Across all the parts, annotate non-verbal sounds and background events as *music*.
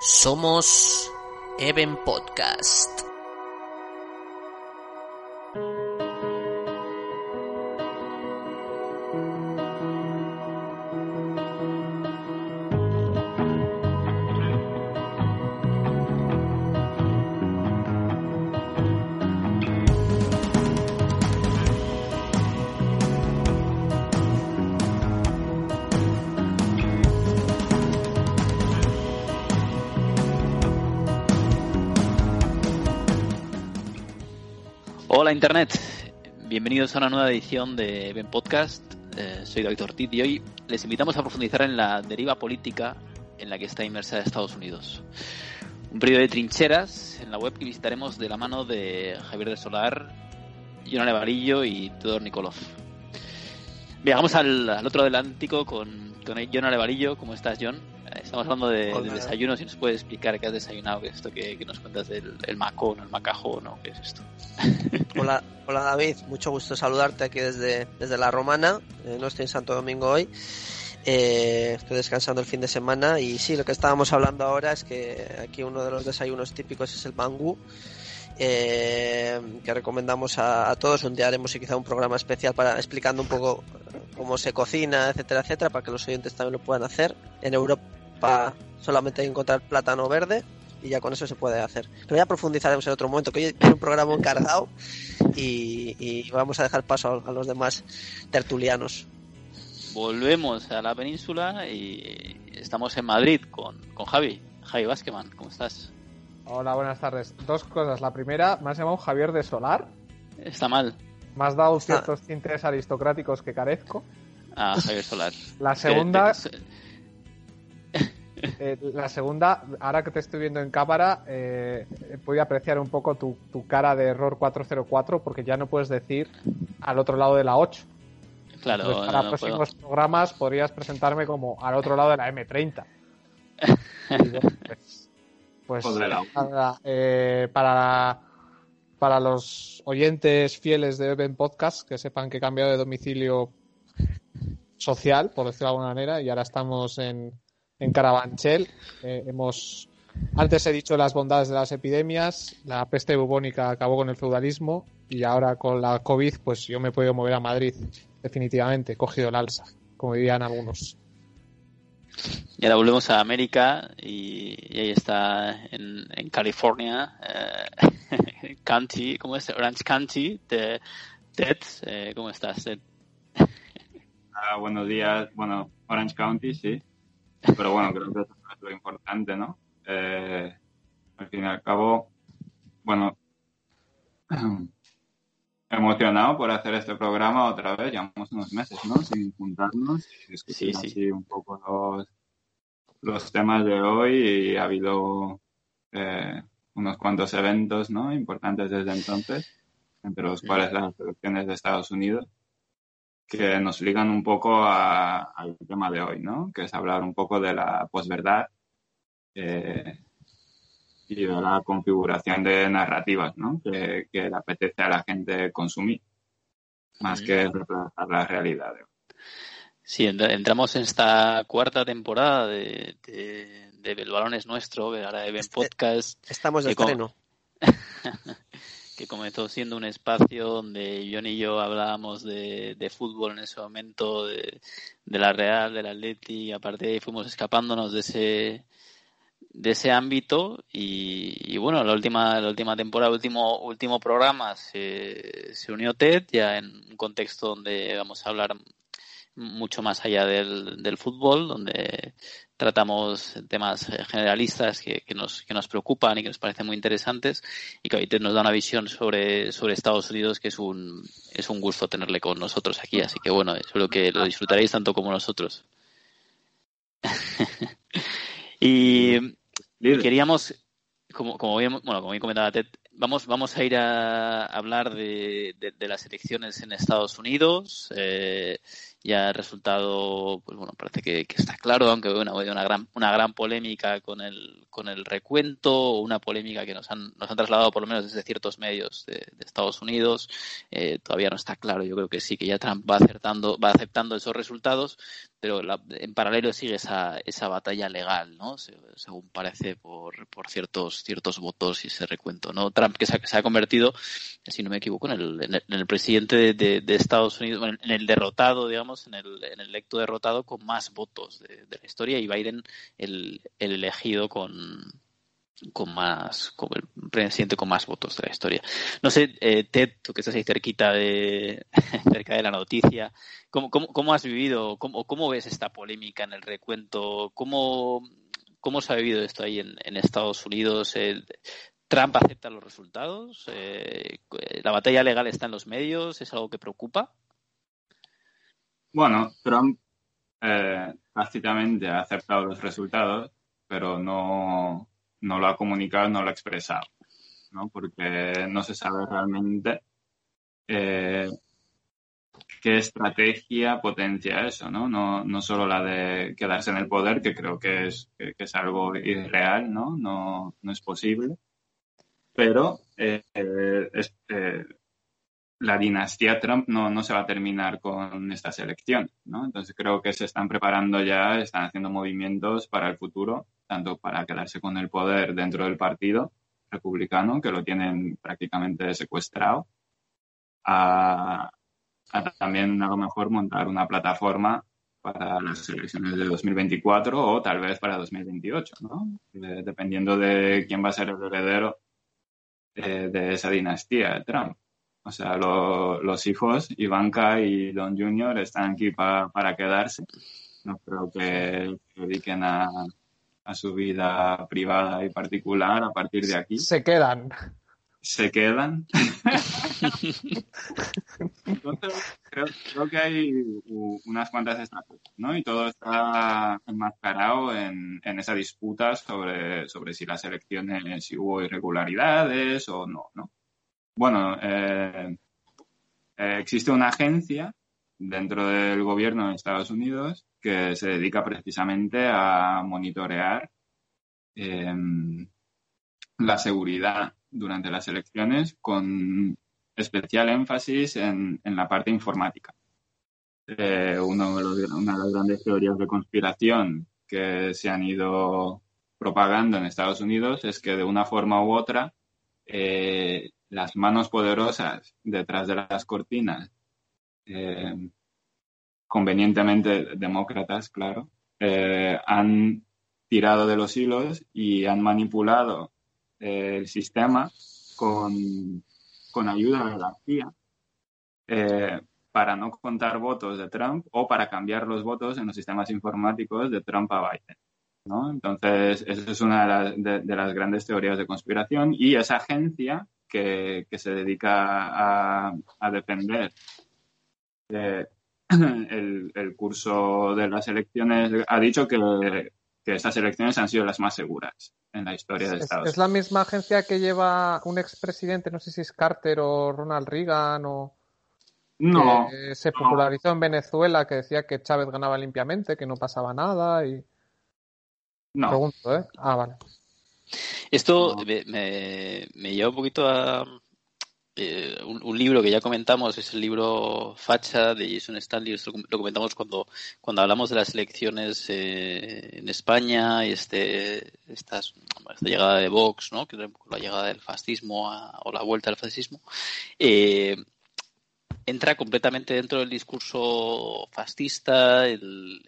Somos Even Podcast. Internet, bienvenidos a una nueva edición de Ben Podcast. Eh, soy David Ortiz y hoy les invitamos a profundizar en la deriva política en la que está inmersa Estados Unidos. Un periodo de trincheras en la web que visitaremos de la mano de Javier de Solar, John Varillo y Tudor Nikolov. Viajamos al, otro Atlántico con, Varillo. ¿Cómo estás, John? Estamos hablando de, de desayuno. Si nos puedes explicar qué has desayunado, qué es esto que, que nos cuentas del el macón, el macajo, ¿no? ¿Qué es esto? *laughs* Hola, hola David, mucho gusto saludarte aquí desde, desde La Romana. Eh, no estoy en Santo Domingo hoy. Eh, estoy descansando el fin de semana y sí, lo que estábamos hablando ahora es que aquí uno de los desayunos típicos es el mangú. Eh, que recomendamos a, todos. Un día haremos quizá un programa especial para explicando un poco cómo se cocina, etcétera, etcétera, para que los oyentes también lo puedan hacer. En Europa solamente hay que encontrar plátano verde y ya con eso se puede hacer. Pero ya profundizaremos en otro momento, que hoy tiene un programa encargado y, vamos a dejar paso a, los demás tertulianos. Volvemos a la península y estamos en Madrid con, con Javi. Javi Vázqueman, ¿cómo estás? Hola, buenas tardes. Dos cosas. La primera, me has llamado Javier de Solar. Está mal. Me has dado ciertos ah. tintes aristocráticos que carezco. Ah, Javier Solar. La segunda. Eh, la segunda, ahora que te estoy viendo en cámara, eh, puedo apreciar un poco tu, tu, cara de error 404 porque ya no puedes decir al otro lado de la 8. Claro. Entonces, para no, próximos puedo. programas podrías presentarme como al otro lado de la M30. *laughs* pues, pues para, eh, para, para los oyentes fieles de Open Podcast que sepan que he cambiado de domicilio social, por decirlo de alguna manera, y ahora estamos en, en Carabanchel. Eh, hemos antes he dicho las bondades de las epidemias, la peste bubónica acabó con el feudalismo y ahora con la COVID, pues yo me he podido mover a Madrid, definitivamente, he cogido el alza, como dirían algunos. Y ahora volvemos a América y, ahí está en, en California, eh, *laughs* County, ¿cómo es? Orange County, de Ted, eh, ¿cómo estás, Ted? Ah, buenos días, bueno, Orange County, sí, pero bueno, creo que eso es lo importante, ¿no? Eh, al fin y al cabo, bueno, *clears throat* emocionado por hacer este programa otra vez, llevamos unos meses, ¿no? Sin juntarnos Sí, sí. así un poco los, los temas de hoy y ha habido eh, unos cuantos eventos, ¿no? Importantes desde entonces, entre los cuales las elecciones de Estados Unidos, que nos ligan un poco a- al tema de hoy, ¿no? Que es hablar un poco de la posverdad eh, y de la configuración de narrativas, ¿no? Que, que le apetece a la gente consumir, más que reemplazar la realidad. Sí, entra- entramos en esta cuarta temporada de, de, de El Balón es Nuestro, de ahora de Ben Este- Podcast, Estamos de Que estreno. *laughs* que comenzó siendo un espacio donde John y yo hablábamos de, de fútbol en ese momento, de, de la Real, del Atleti, y aparte de ahí fuimos escapándonos de ese de ese ámbito y, bueno, la última la última temporada, último último programa se, se unió Ted ya en un contexto donde vamos a hablar mucho más allá del, del fútbol, donde tratamos temas generalistas que, que, nos, que nos preocupan y que nos parecen muy interesantes y que hoy nos da una visión sobre, sobre Estados Unidos que es un, es un gusto tenerle con nosotros aquí. Así que bueno, espero que lo disfrutaréis tanto como nosotros. *laughs* y Queríamos, como, como bien, bueno, como bien comentaba Ted, vamos, vamos a ir a hablar de, de, de las elecciones en Estados Unidos. Eh, ya el resultado, pues bueno, parece que, está claro, aunque bueno, una gran, una gran polémica con el, con el recuento, una polémica que nos han, nos han trasladado por lo menos desde ciertos medios de, Estados Unidos. Eh, todavía no está claro, yo creo que sí, que ya Trump va acertando, va aceptando esos resultados, pero en paralelo sigue esa, esa batalla legal, ¿no? según parece por, por ciertos, ciertos votos y ese recuento, ¿no? Trump que se ha, convertido, si no me equivoco, en el, en el, presidente de, de, Estados Unidos, en el derrotado, digamos, en el, en el electo derrotado con más votos de, la historia y Biden el, el elegido con, con más, como el presidente con más votos de la historia. No sé, eh, Ted, tú que estás ahí cerquita de, *laughs* cerca de la noticia, ¿cómo, cómo, cómo has vivido, cómo, cómo ves esta polémica en el recuento? ¿Cómo, cómo se ha vivido esto ahí en, Estados Unidos? ¿Trump acepta los resultados? Eh, ¿La batalla legal está en los medios? ¿Es algo que preocupa? Bueno, Trump eh, ha aceptado los resultados, pero no, no lo ha comunicado, no lo ha expresado, ¿no? Porque no se sabe realmente eh, qué estrategia potencia eso, ¿no? ¿no? No solo la de quedarse en el poder, que creo que es, que, es algo irreal, ¿no? ¿no? No es posible. Pero eh, eh, la dinastía Trump no, no se va a terminar con estas elecciones, ¿no? Entonces creo que se están preparando ya, están haciendo movimientos para el futuro tanto para quedarse con el poder dentro del partido republicano, que lo tienen prácticamente secuestrado, a, también a lo mejor montar una plataforma para las elecciones de 2024 o tal vez para 2028, ¿no? dependiendo de quién va a ser el heredero eh, de esa dinastía Trump. O sea, los hijos, Ivanka y Don Junior, están aquí para quedarse. No creo que se dediquen a, a su vida privada y particular a partir de aquí. Se quedan. Se quedan. *laughs* Entonces, creo, que hay unas cuantas estrategias, ¿no? Y todo está enmascarado en, en esa disputa sobre, sobre si las elecciones, si hubo irregularidades o no, ¿no? Bueno, eh, eh, existe una agencia dentro del gobierno de Estados Unidos que se dedica precisamente a monitorear em, la seguridad durante las elecciones con especial énfasis en, la parte informática. Eh, una de las grandes teorías de conspiración que se han ido propagando en Estados Unidos es que de una forma u otra las manos poderosas detrás de las cortinas em, convenientemente demócratas, claro, eh, han tirado de los hilos y han manipulado eh, el sistema con, ayuda de la CIA eh, para no contar votos de Trump o para cambiar los votos en los sistemas informáticos de Trump a Biden. ¿no? Entonces, esa es una de las, grandes teorías de conspiración y esa agencia que, se dedica a, a defender *clears throat* el, curso de las elecciones ha dicho que, que estas elecciones han sido las más seguras en la historia de Estados Unidos. ¿Es la misma agencia que lleva un expresidente, no sé si es Carter o Ronald Reagan o... No. Que se popularizó en Venezuela, que decía que Chávez ganaba limpiamente, que no pasaba nada y... No. Pregunto, ¿eh? Ah, vale. Esto me, me, lleva un poquito a, eh, un, libro que ya comentamos es el libro Facha de Jason Stanley. Esto lo comentamos cuando, cuando hablamos de las elecciones eh, en España y este, esta llegada de Vox, ¿no? que la llegada del fascismo o la vuelta del fascismo. Eh, entra completamente dentro del discurso fascista, el,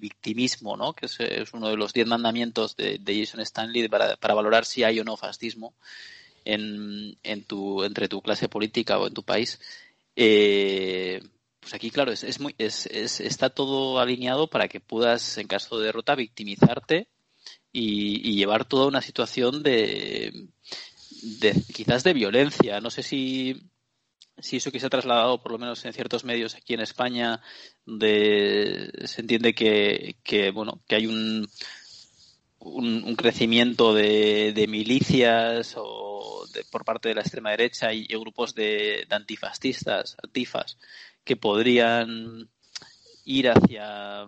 victimismo, ¿no? que es, uno de los diez mandamientos de, Jason Stanley para, para valorar si hay o no fascismo en, tu, entre tu clase política o en tu país, eh, pues aquí, claro, es, muy, es, está todo alineado para que puedas, en caso de derrota, victimizarte y, llevar toda una situación de, de, quizás de violencia. No sé si, si eso que se ha trasladado, por lo menos en ciertos medios aquí en España, de, se entiende que, que, bueno, que hay un, un, crecimiento de, de milicias o por parte de la extrema derecha y, grupos de, antifascistas, antifas, que podrían ir hacia,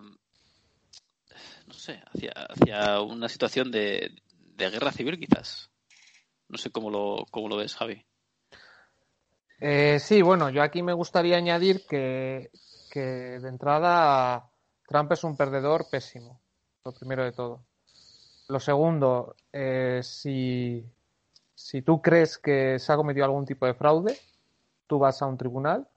no sé, hacia, hacia una situación de, de guerra civil quizás. No sé cómo lo, cómo lo ves, Javi. Eh, sí, bueno, yo aquí me gustaría añadir que, que de entrada Trump es un perdedor pésimo, lo primero de todo. Lo segundo, eh, si, si tú crees que se ha cometido algún tipo de fraude, tú vas a un tribunal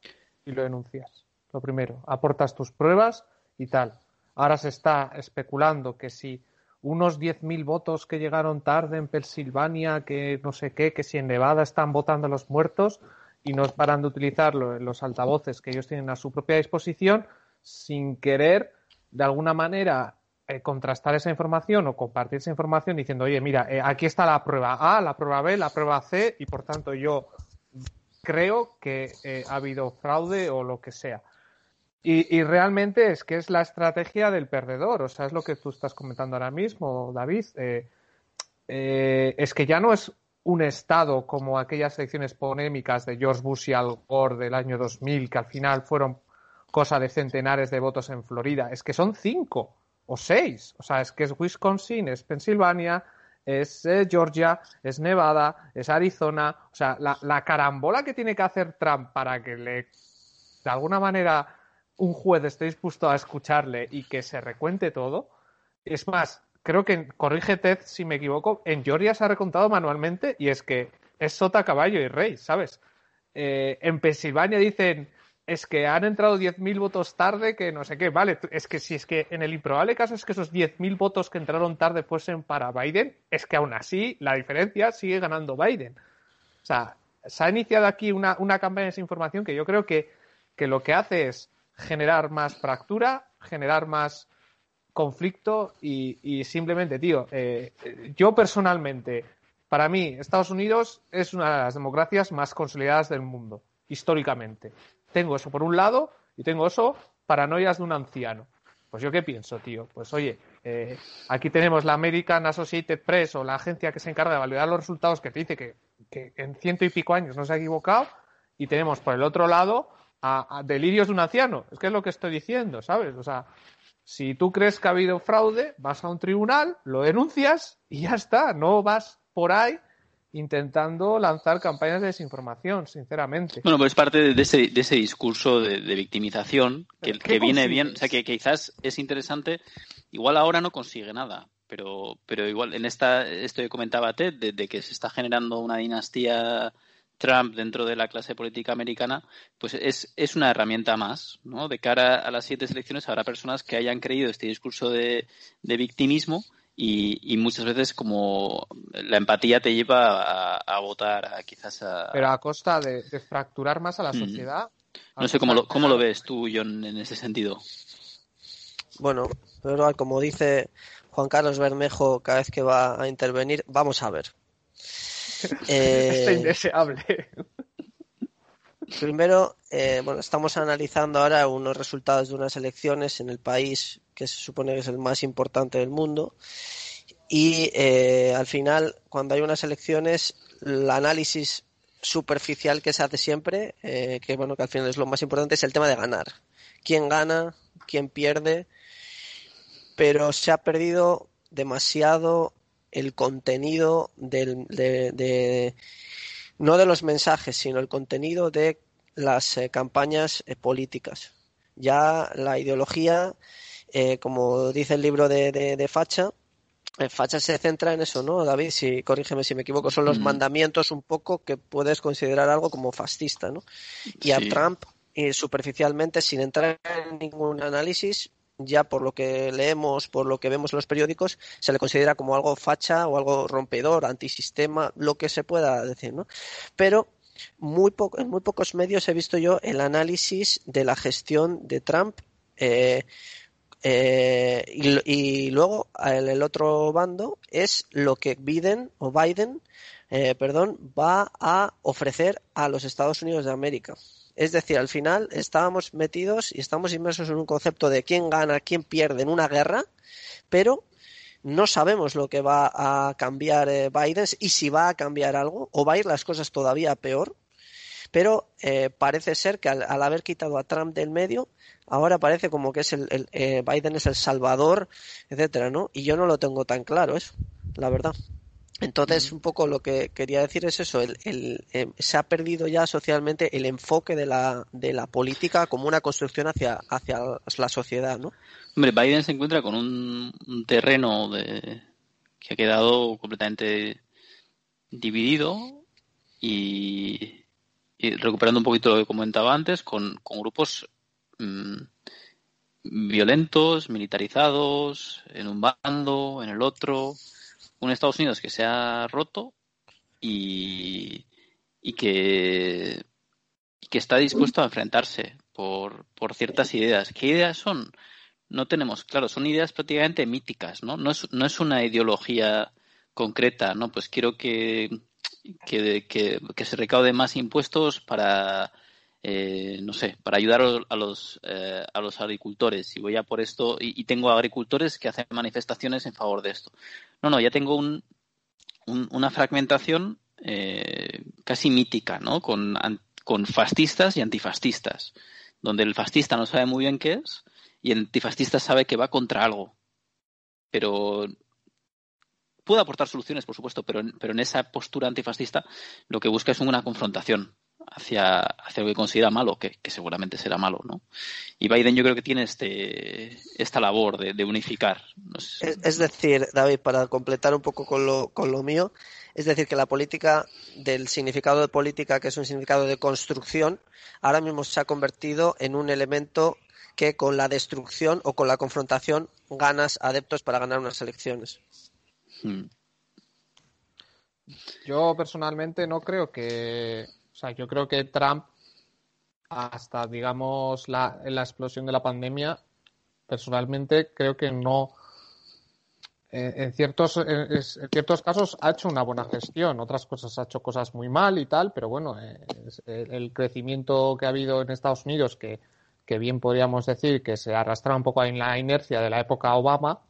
y lo denuncias. Lo primero, aportas tus pruebas y tal. Ahora se está especulando que si unos 10.000 votos que llegaron tarde en Pensilvania, que no sé qué, que si en Nevada están votando los muertos y no paran de utilizarlo en los altavoces que ellos tienen a su propia disposición, sin querer, de alguna manera, eh, contrastar esa información o compartir esa información diciendo, oye, mira, eh, aquí está la prueba A, la prueba B, la prueba C, y por tanto yo creo que eh, ha habido fraude o lo que sea. Y, realmente es que es la estrategia del perdedor, o sea, es lo que tú estás comentando ahora mismo, David. es que ya no es un Estado como aquellas elecciones polémicas de George Bush y Al Gore del año 2000, que al final fueron cosa de centenares de votos en Florida, es que son cinco o seis. O sea, es que es Wisconsin, es Pensilvania, es eh, Georgia, es Nevada, es Arizona. O sea, la, carambola que tiene que hacer Trump para que le, de alguna manera, un juez esté dispuesto a escucharle y que se recuente todo. Es más, creo que, corrígete si me equivoco, en Georgia se ha recontado manualmente y es que es sota, caballo y rey, ¿sabes? Eh, en Pensilvania dicen es que han entrado 10.000 votos tarde, que no sé qué. Vale, es que si es que en el improbable caso es que esos 10.000 votos que entraron tarde fuesen para Biden, es que aún así la diferencia sigue ganando Biden. O sea, se ha iniciado aquí una, campaña de desinformación que yo creo que, lo que hace es generar más fractura, generar más conflicto y, simplemente, tío, eh, yo personalmente, para mí, Estados Unidos es una de las democracias más consolidadas del mundo, históricamente. Tengo eso por un lado y tengo eso paranoias de un anciano. Pues yo qué pienso, tío. Pues oye, eh, aquí tenemos la American Associated Press o la agencia que se encarga de validar los resultados que te dice que, en ciento y pico años no se ha equivocado y tenemos por el otro lado a, delirios de un anciano. Es que es lo que estoy diciendo, ¿sabes? O sea, si tú crees que ha habido fraude, vas a un tribunal, lo denuncias y ya está. No vas por ahí intentando lanzar campañas de desinformación, sinceramente. Bueno, pues es parte de ese, de ese discurso de, victimización que, que viene bien, o sea, que, quizás es interesante, igual ahora no consigue nada, pero, pero igual en esta, esto que comentaba Ted, de, que se está generando una dinastía Trump dentro de la clase política americana, pues es, es una herramienta más, ¿no? De cara a las siete elecciones habrá personas que hayan creído este discurso de, de victimismo y, muchas veces como la empatía te lleva a, votar a, quizás a... Pero a costa de, fracturar más a la mm. sociedad. No sé cómo lo, cómo lo ves tú, John, en ese sentido. Bueno, pero como dice Juan Carlos Bermejo cada vez que va a intervenir, vamos a ver. Eh... indeseable. Primero, eh, bueno, estamos analizando ahora unos resultados de unas elecciones en el país que se supone que es el más importante del mundo. Y eh, al final, cuando hay unas elecciones, el análisis superficial que se hace siempre, eh, que bueno, que al final es lo más importante, es el tema de ganar. ¿Quién gana? ¿Quién pierde? Pero se ha perdido demasiado el contenido del, de, no de los mensajes, sino el contenido de las eh, campañas políticas. Ya la ideología eh, como dice el libro de, de, Facha, eh, Facha se centra en eso, ¿no, David? Si, corrígeme si me equivoco, son los mandamientos un poco que puedes considerar algo como fascista, ¿no? Y a Trump, eh, superficialmente, sin entrar en ningún análisis, ya por lo que leemos, por lo que vemos en los periódicos, se le considera como algo facha o algo rompedor, antisistema, lo que se pueda decir, ¿no? Pero muy en muy pocos medios he visto yo el análisis de la gestión de Trump eh, eh, y, luego el, el, otro bando es lo que Biden o Biden, eh, perdón, va a ofrecer a los Estados Unidos de América. Es decir, al final estábamos metidos y estamos inmersos en un concepto de quién gana, quién pierde en una guerra, pero no sabemos lo que va a cambiar eh, Biden y si va a cambiar algo o va a ir las cosas todavía peor pero eh, parece ser que al, haber quitado a Trump del medio, ahora parece como que es el, eh, Biden es el salvador, etcétera, ¿no? Y yo no lo tengo tan claro eso, la verdad. Entonces, un poco lo que quería decir es eso, el, em, se ha perdido ya socialmente el enfoque de la, de la política como una construcción hacia, hacia la sociedad, ¿no? Hombre, Biden se encuentra con un, terreno de, que ha quedado completamente dividido y, recuperando un poquito lo que comentaba antes, con, grupos mm, violentos, militarizados, en un bando, en el otro un Estados Unidos que se ha roto y, que, que está dispuesto a enfrentarse por, por ciertas ideas. ¿Qué ideas son? No tenemos claro, son ideas prácticamente míticas, ¿no? No es, no es una ideología concreta, ¿no? Pues quiero que, que, que se recaude más impuestos para eh, no sé, para ayudar a los, eh, a los agricultores. Y voy a por esto, y, tengo agricultores que hacen manifestaciones en favor de esto. No, no, ya tengo un, una fragmentación eh, casi mítica, ¿no? Con, con fascistas y antifascistas, donde el fascista no sabe muy bien qué es y el antifascista sabe que va contra algo. Pero puede aportar soluciones, por supuesto, pero, pero en esa postura antifascista lo que busca es una confrontación hacia, hacia lo que considera malo, que, seguramente será malo, ¿no? Y Biden yo creo que tiene este, esta labor de, unificar. es, decir, David, para completar un poco con lo, con lo mío, es decir, que la política, del significado de política, que es un significado de construcción, ahora mismo se ha convertido en un elemento que con la destrucción o con la confrontación ganas adeptos para ganar unas elecciones. Hmm. Yo personalmente no creo que o sea, yo creo que Trump, hasta, digamos, la, la explosión de la pandemia, personalmente creo que no. en, ciertos, en, ciertos casos ha hecho una buena gestión, otras cosas ha hecho cosas muy mal y tal, pero bueno, el, crecimiento que ha habido en Estados Unidos, que, que bien podríamos decir que se arrastra un poco en la inercia de la época Obama,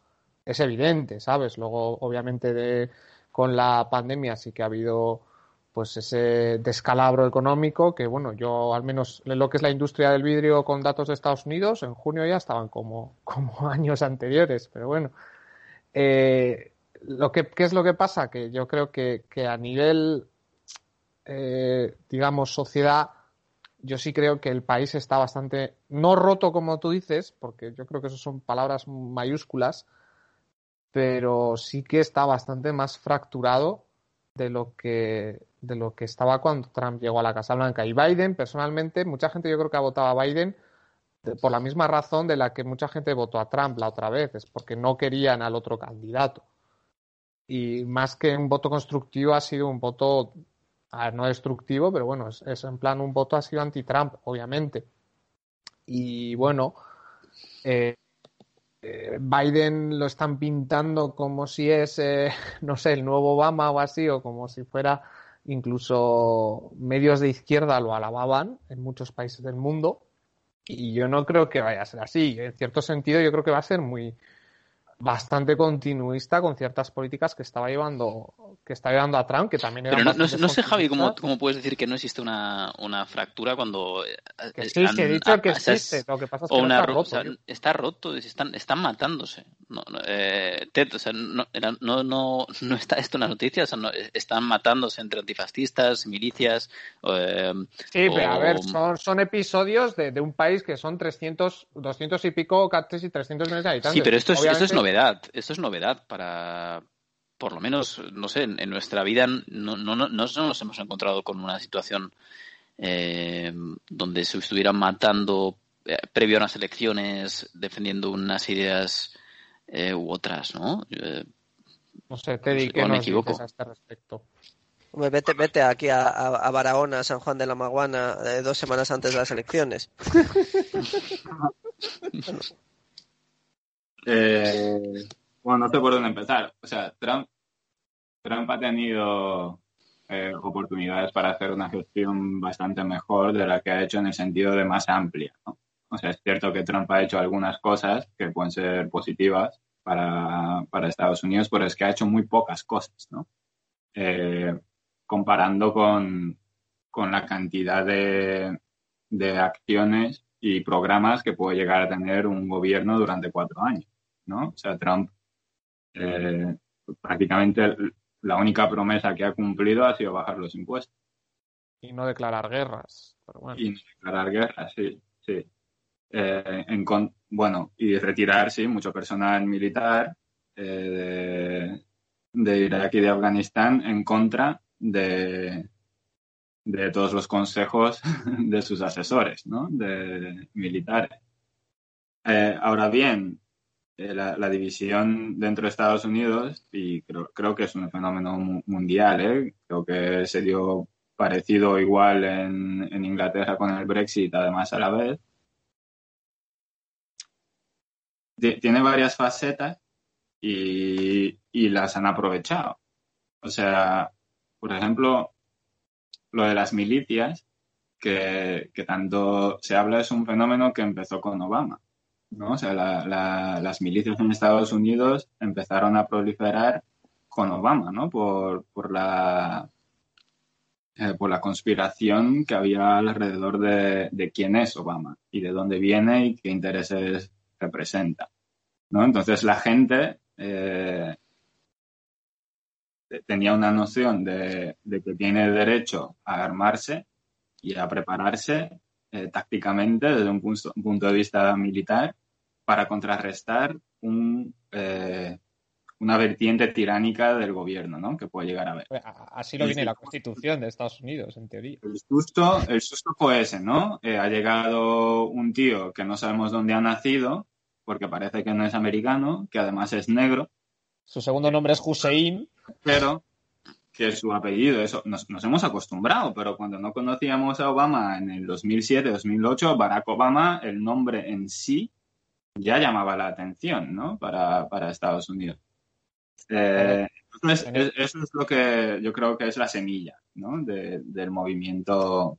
es evidente, ¿sabes? Luego, obviamente, de, con la pandemia sí que ha habido pues ese descalabro económico que, bueno, yo al menos en lo que es la industria del vidrio con datos de Estados Unidos, en junio ya estaban como, *laughs* como años anteriores, pero bueno. Eh, lo que, ¿Qué es lo que pasa? Que yo creo que, que a nivel, eh, digamos, sociedad, yo sí creo que el país está bastante, no roto como tú dices, porque yo creo que eso son palabras mayúsculas, pero sí que está bastante más fracturado de lo que de lo que estaba cuando Trump llegó a la Casa Blanca. Y Biden, personalmente, mucha gente yo creo que ha votado a Biden por la misma razón de la que mucha gente votó a Trump la otra vez, es porque no querían al otro candidato. Y más que un voto constructivo ha sido un voto, no destructivo, pero bueno, es, en plan un voto ha sido anti-Trump, obviamente. Y bueno, eh, Biden lo están pintando como si es, eh, *laughs* no sé, el nuevo Obama o así, o como si fuera incluso medios de izquierda lo alababan en muchos países del mundo y yo no creo que vaya a ser así. En cierto sentido, yo creo que va a ser muy, bastante continuista con ciertas políticas que estaba llevando que está llevando a Trump, que también Pero no, sé, Javi, ¿cómo, ¿cómo, puedes decir que no existe una, una fractura cuando... Eh, que he dicho que existe, lo que pasa es que no está roto. está roto, están, están matándose. No, eh, Ted, o sea, no, no, no, no, está esto en las noticias, o sea, están matándose entre antifascistas, milicias... Eh, sí, pero a ver, son, son episodios de, de, un país que son 300, 200 y pico, casi 300 millones de habitantes. Sí, pero esto es, esto es novedad, esto es novedad para, por lo menos, no sé, en, nuestra vida no, no, no, nos hemos encontrado con una situación eh, donde se estuvieran matando eh, previo a unas elecciones, defendiendo unas ideas eh, u otras, ¿no? no sé, te que me equivoco. a este respecto. vete, vete aquí a, a, Barahona, San Juan de la Maguana, dos semanas antes de las elecciones. *laughs* Eh, bueno, no sé por dónde empezar. O sea, Trump, Trump ha tenido eh, oportunidades para hacer una gestión bastante mejor de la que ha hecho en el sentido de más amplia. ¿no? O sea, es cierto que Trump ha hecho algunas cosas que pueden ser positivas para, para Estados Unidos, pero es que ha hecho muy pocas cosas, ¿no? Eh, comparando con, con la cantidad de, de acciones y programas que puede llegar a tener un gobierno durante cuatro años, ¿no? O sea, Trump eh, prácticamente la única promesa que ha cumplido ha sido bajar los impuestos. Y no declarar guerras. Y no declarar guerras, sí, sí. Eh, en bueno, y retirar, mucho personal militar eh, de, Irak y de Afganistán en contra de, de todos los consejos *laughs* de sus asesores, ¿no? De militares. Eh, ahora bien, la, división dentro de Estados Unidos, y creo, creo que es un fenómeno mundial, ¿eh? creo que se dio parecido igual en, en Inglaterra con el Brexit, además a la vez, tiene varias facetas y, las han aprovechado. O sea, por ejemplo, lo de las milicias, que, tanto se habla, es un fenómeno que empezó con Obama. ¿no? O sea, las milicias en Estados Unidos empezaron a proliferar con Obama, ¿no? Por, por la eh, por la conspiración que había alrededor de, de, quién es Obama y de dónde viene y qué intereses representa. ¿no? Entonces la gente eh, tenía una noción de, que tiene derecho a armarse y a prepararse eh, tácticamente desde un punto, de vista militar para contrarrestar un, eh, una vertiente tiránica del gobierno, ¿no? Que puede llegar a ver. Así lo viene la Constitución de Estados Unidos, en teoría. El susto, el susto fue ese, ¿no? ha llegado un tío que no sabemos dónde ha nacido, porque parece que no es americano, que además es negro. Su segundo nombre es Hussein. Pero que su apellido, eso, nos, hemos acostumbrado, pero cuando no conocíamos a Obama en el 2007-2008, Barack Obama, el nombre en sí ya llamaba la atención, ¿no? Para, Estados Unidos. Eh, eso es lo que yo creo que es la semilla, ¿no? del movimiento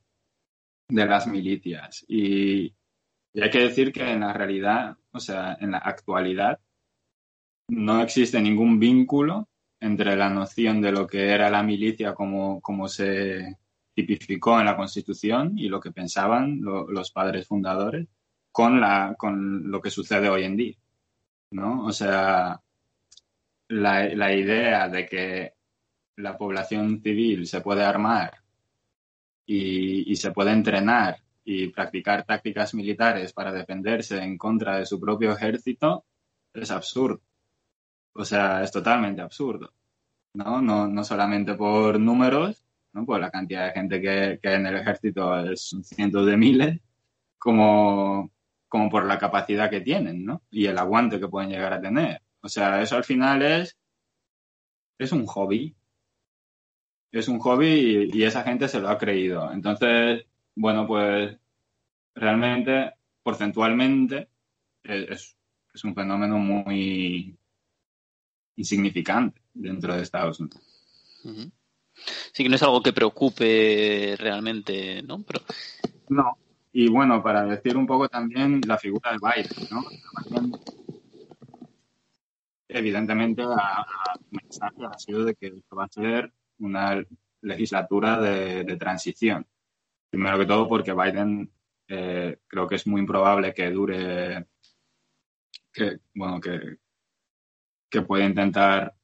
de las milicias. Y, y hay que decir que en la realidad, o sea, en la actualidad, no existe ningún vínculo entre la noción de lo que era la milicia como, como se tipificó en la Constitución y lo que pensaban los padres fundadores con, la, con lo que sucede hoy en día. ¿no? O sea, la, la idea de que la población civil se puede armar y, y se puede entrenar y practicar tácticas militares para defenderse en contra de su propio ejército es absurdo. O sea, es totalmente absurdo. ¿no? No, no solamente por números, ¿no? por la cantidad de gente que, que en el ejército son cientos de miles, como, como por la capacidad que tienen ¿no? y el aguante que pueden llegar a tener. O sea, eso al final es, es un hobby. Es un hobby y esa gente se lo ha creído. Entonces, bueno, pues realmente, porcentualmente, es, un fenómeno muy insignificante dentro de Estados Unidos. Sí que no es algo que preocupe realmente, ¿no? Pero... No. Y bueno, para decir un poco también la figura de Biden, ¿no? Evidentemente, el mensaje ha sido de que esto va a ser una legislatura de transición. Primero que todo porque Biden eh, creo que es muy improbable que dure, que, bueno, que, que pueda intentar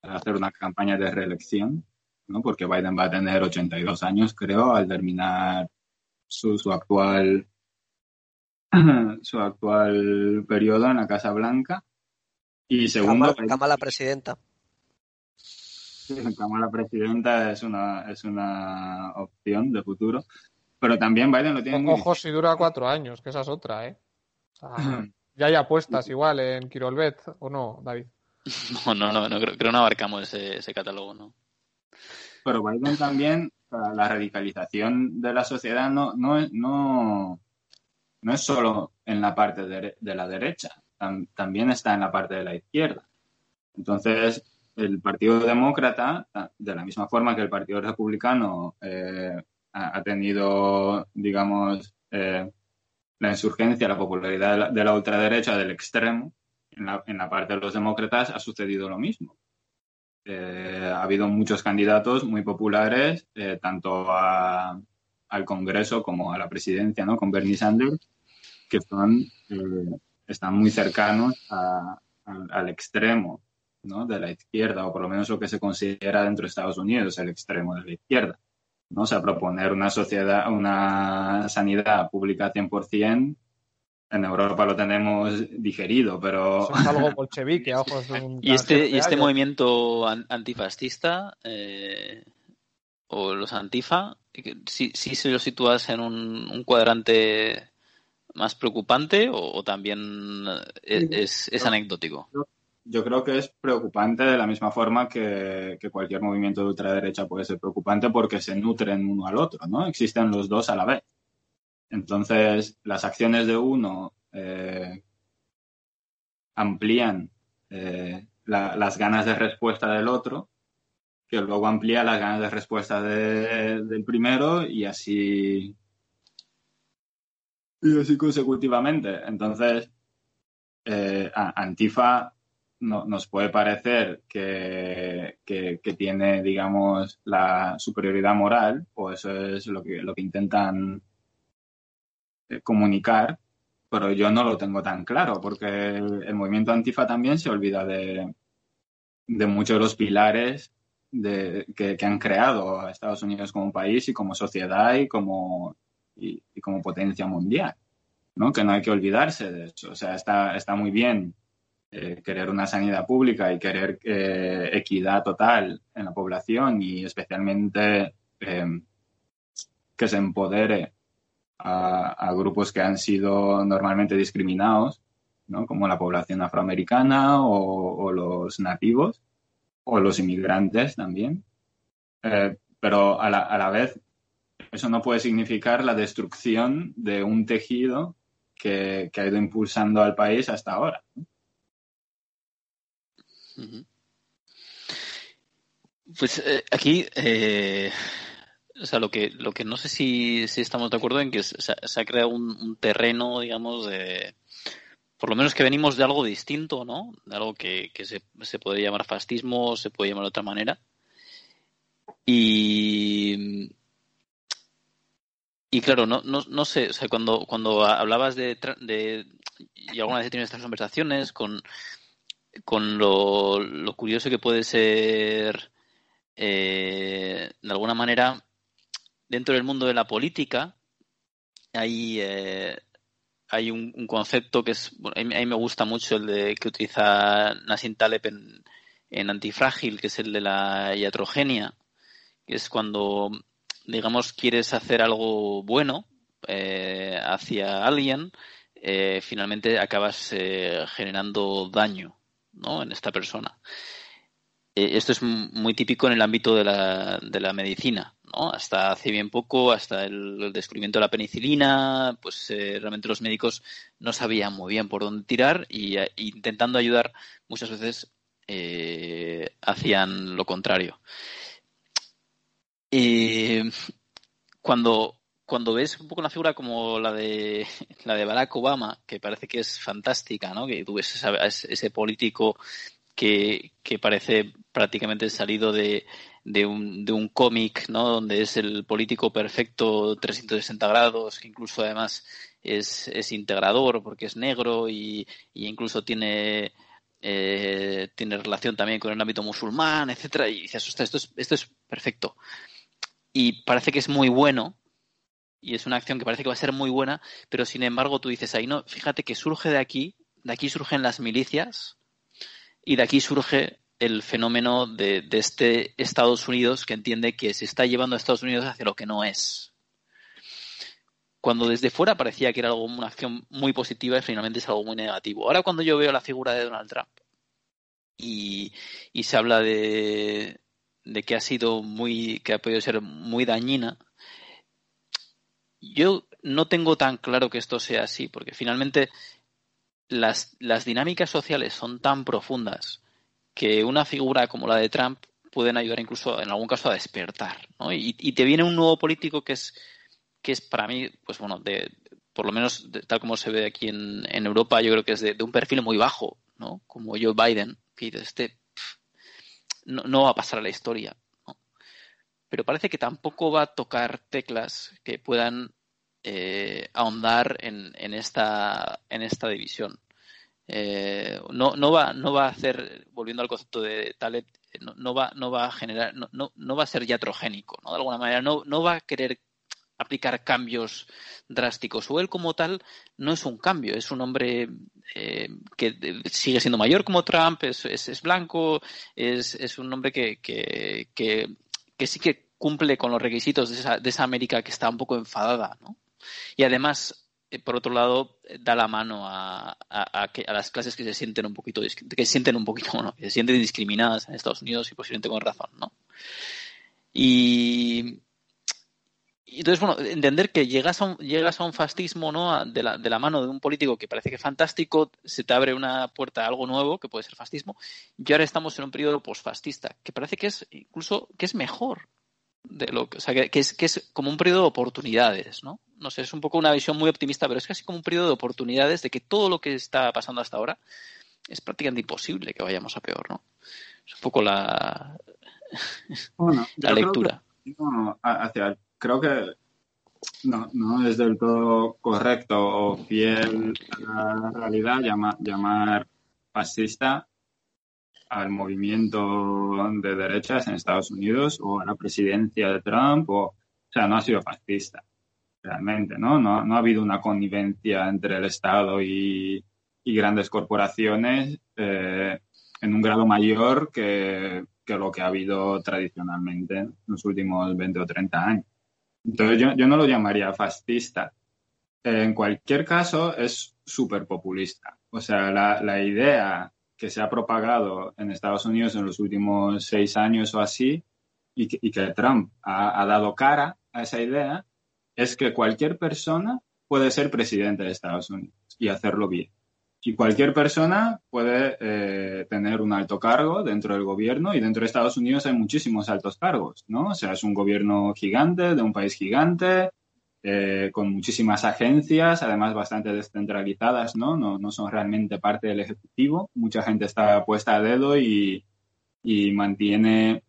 hacer una campaña de reelección, ¿no? Porque Biden va a tener 82 años, creo, al terminar su, su actual *clears throat* su actual periodo en la Casa Blanca. Y segundo, Kamala, Presidenta. Kamala Presidenta es una, es una opción de futuro. Pero también Biden lo tiene Ojo si dura cuatro años, que esa es otra, ¿eh? *clears throat* ya hay apuestas igual en Kirolbet, ¿o no, David? No, no, no, no creo, que no abarcamos ese, ese catálogo, ¿no? Pero Biden también, la radicalización de la sociedad no, no, es, no, no es solo en la parte de, la derecha, también está en la parte de la izquierda. Entonces, el Partido Demócrata, de la misma forma que el Partido Republicano eh, ha, tenido, digamos, eh, la insurgencia, la popularidad de la, ultraderecha del extremo, en la, en la, parte de los demócratas ha sucedido lo mismo. eh, ha habido muchos candidatos muy populares, tanto al Congreso como a la presidencia, ¿no? Con Bernie Sanders, que son, eh, están muy cercanos al, extremo ¿no? de la izquierda, o por lo menos lo que se considera dentro de Estados Unidos el extremo de la izquierda. ¿no? O sea, proponer una sociedad, una sanidad pública 100% en Europa lo tenemos digerido, pero... es algo bolchevique ojos de un... *laughs* ¿Y este, ¿y este movimiento antifascista eh, o los antifa, si, si se lo sitúas en un, cuadrante más preocupante o, también es, es, anecdótico? Yo creo que es preocupante de la misma forma que, cualquier movimiento de ultraderecha puede ser preocupante porque se nutren uno al otro, ¿no? Existen los dos a la vez. Entonces, las acciones de uno eh, amplían eh, las ganas de respuesta del otro, que luego amplía las ganas de respuesta del primero y así y así consecutivamente. Entonces, eh, Antifa nos puede parecer que, que, tiene, digamos, la superioridad moral, o eso es lo que, lo que intentan eh, comunicar, pero yo no lo tengo tan claro, porque el, movimiento antifa también se olvida de, de muchos de los pilares de, que, han creado a Estados Unidos como país y como sociedad y como, y, como potencia mundial, ¿no? Que no hay que olvidarse de eso. O sea, está, está muy bien eh, querer una sanidad pública y querer eh, equidad total en la población y especialmente que se empodere a, grupos que han sido normalmente discriminados, ¿no? como la población afroamericana o, los nativos o los inmigrantes también. Eh, pero a la, vez, eso no puede significar la destrucción de un tejido que, ha ido impulsando al país hasta ahora. Pues eh, aquí eh, o sea, lo que, lo que no sé si, si estamos de acuerdo en que se, ha creado un, terreno, digamos, de. Por lo menos que venimos de algo distinto, ¿no? De algo que, que se, se puede llamar fascismo, se puede llamar de otra manera. Y. Y claro, no, no, no sé, o sea, cuando, cuando hablabas de, de y alguna vez he estas conversaciones con, con lo, curioso que puede ser, eh, de alguna manera, dentro del mundo de la política hay, eh, hay un, concepto que es, a, mí, me gusta mucho el de que utiliza Nassim Taleb en, en Antifrágil, que es el de la iatrogenia, que es cuando, digamos, quieres hacer algo bueno eh, hacia alguien, eh, finalmente acabas generando daño ¿no? en esta persona. esto es muy típico en el ámbito de la, de la medicina. Hasta hace bien poco, hasta el, descubrimiento de la penicilina, pues eh, realmente los médicos no sabían muy bien por dónde tirar y eh, intentando ayudar muchas veces eh, hacían lo contrario. Cuando, cuando ves un poco una figura como la de *laughs* la de Barack Obama, que parece que es fantástica, ¿no? Que tú ves ese político que, que parece prácticamente salido de, de un, de un cómic, ¿no? Donde es el político perfecto 360 grados, que incluso además es, es integrador porque es negro y, y incluso tiene, eh, tiene relación también con el ámbito musulmán, etcétera, y dices, ostras, esto es, esto es perfecto. Y parece que es muy bueno, y es una acción que parece que va a ser muy buena, pero sin embargo tú dices ahí, no, fíjate que surge de aquí, de aquí surgen las milicias, y de aquí surge el fenómeno de, este Estados Unidos que entiende que se está llevando a Estados Unidos hacia lo que no es. Cuando desde fuera parecía que era algo, una acción muy positiva y finalmente es algo muy negativo. Ahora cuando yo veo la figura de Donald Trump y, se habla de, de que ha sido muy, que ha podido ser muy dañina, yo no tengo tan claro que esto sea así, porque finalmente las, las dinámicas sociales son tan profundas que una figura como la de Trump pueden ayudar incluso en algún caso a despertar, ¿no? Y, te viene un nuevo político que es que es para mí, pues bueno, de, por lo menos tal como se ve aquí en, en, Europa, yo creo que es de, un perfil muy bajo, ¿no? Como Joe Biden, que este no, va a pasar a la historia. Pero parece que tampoco va a tocar teclas que puedan eh, ahondar en, en, esta, en esta división. Eh, no, no, va, no va a hacer, volviendo al concepto de Taleb, no, no, va, no va a generar, no, no, no va a ser yatrogénico, ¿no? De alguna manera, no, no va a querer aplicar cambios drásticos. O él como tal no es un cambio, es un hombre eh, que sigue siendo mayor como Trump, es, es, blanco, es, es, un hombre que, que, que, sí que cumple con los requisitos de esa, de esa América que está un poco enfadada, ¿no? Y además eh, por otro lado, da la mano a, a, a, las clases que se sienten un poquito, que se sienten un poquito, *laughs* bueno, que se sienten discriminadas en Estados Unidos y posiblemente con razón, ¿no? Y, entonces, bueno, entender que llegas a un, llegas a un fascismo, ¿no? De la, de la mano de un político que parece que es fantástico, se te abre una puerta a algo nuevo, que puede ser fascismo, y ahora estamos en un periodo posfascista, que parece que es incluso que es mejor de lo que, o sea, que, es, que es como un periodo de oportunidades, ¿no? No sé, es un poco una visión muy optimista, pero es casi como un periodo de oportunidades de que todo lo que está pasando hasta ahora es prácticamente imposible que vayamos a peor, ¿no? Es un poco la, *laughs* la lectura. Creo que, hacia, creo que no, no es del todo correcto o fiel a la realidad llamar fascista al movimiento de derechas en Estados Unidos o a la presidencia de Trump, o, o sea, no ha sido fascista, realmente, ¿no? No, no ha habido una connivencia entre el Estado y, y grandes corporaciones eh, en un grado mayor que, que, lo que ha habido tradicionalmente en los últimos 20 o 30 años. Entonces, yo, yo no lo llamaría fascista. En cualquier caso, es súper populista. O sea, la, la idea que se ha propagado en Estados Unidos en los últimos seis años o así, y que, Trump ha, dado cara a esa idea, es que cualquier persona puede ser presidente de Estados Unidos y hacerlo bien. Y cualquier persona puede eh, tener un alto cargo dentro del gobierno y dentro de Estados Unidos hay muchísimos altos cargos, ¿no? O sea, es un gobierno gigante, de un país gigante, eh, con muchísimas agencias, además bastante descentralizadas, ¿no? ¿no? No son realmente parte del Ejecutivo. Mucha gente está puesta a dedo y, mantiene,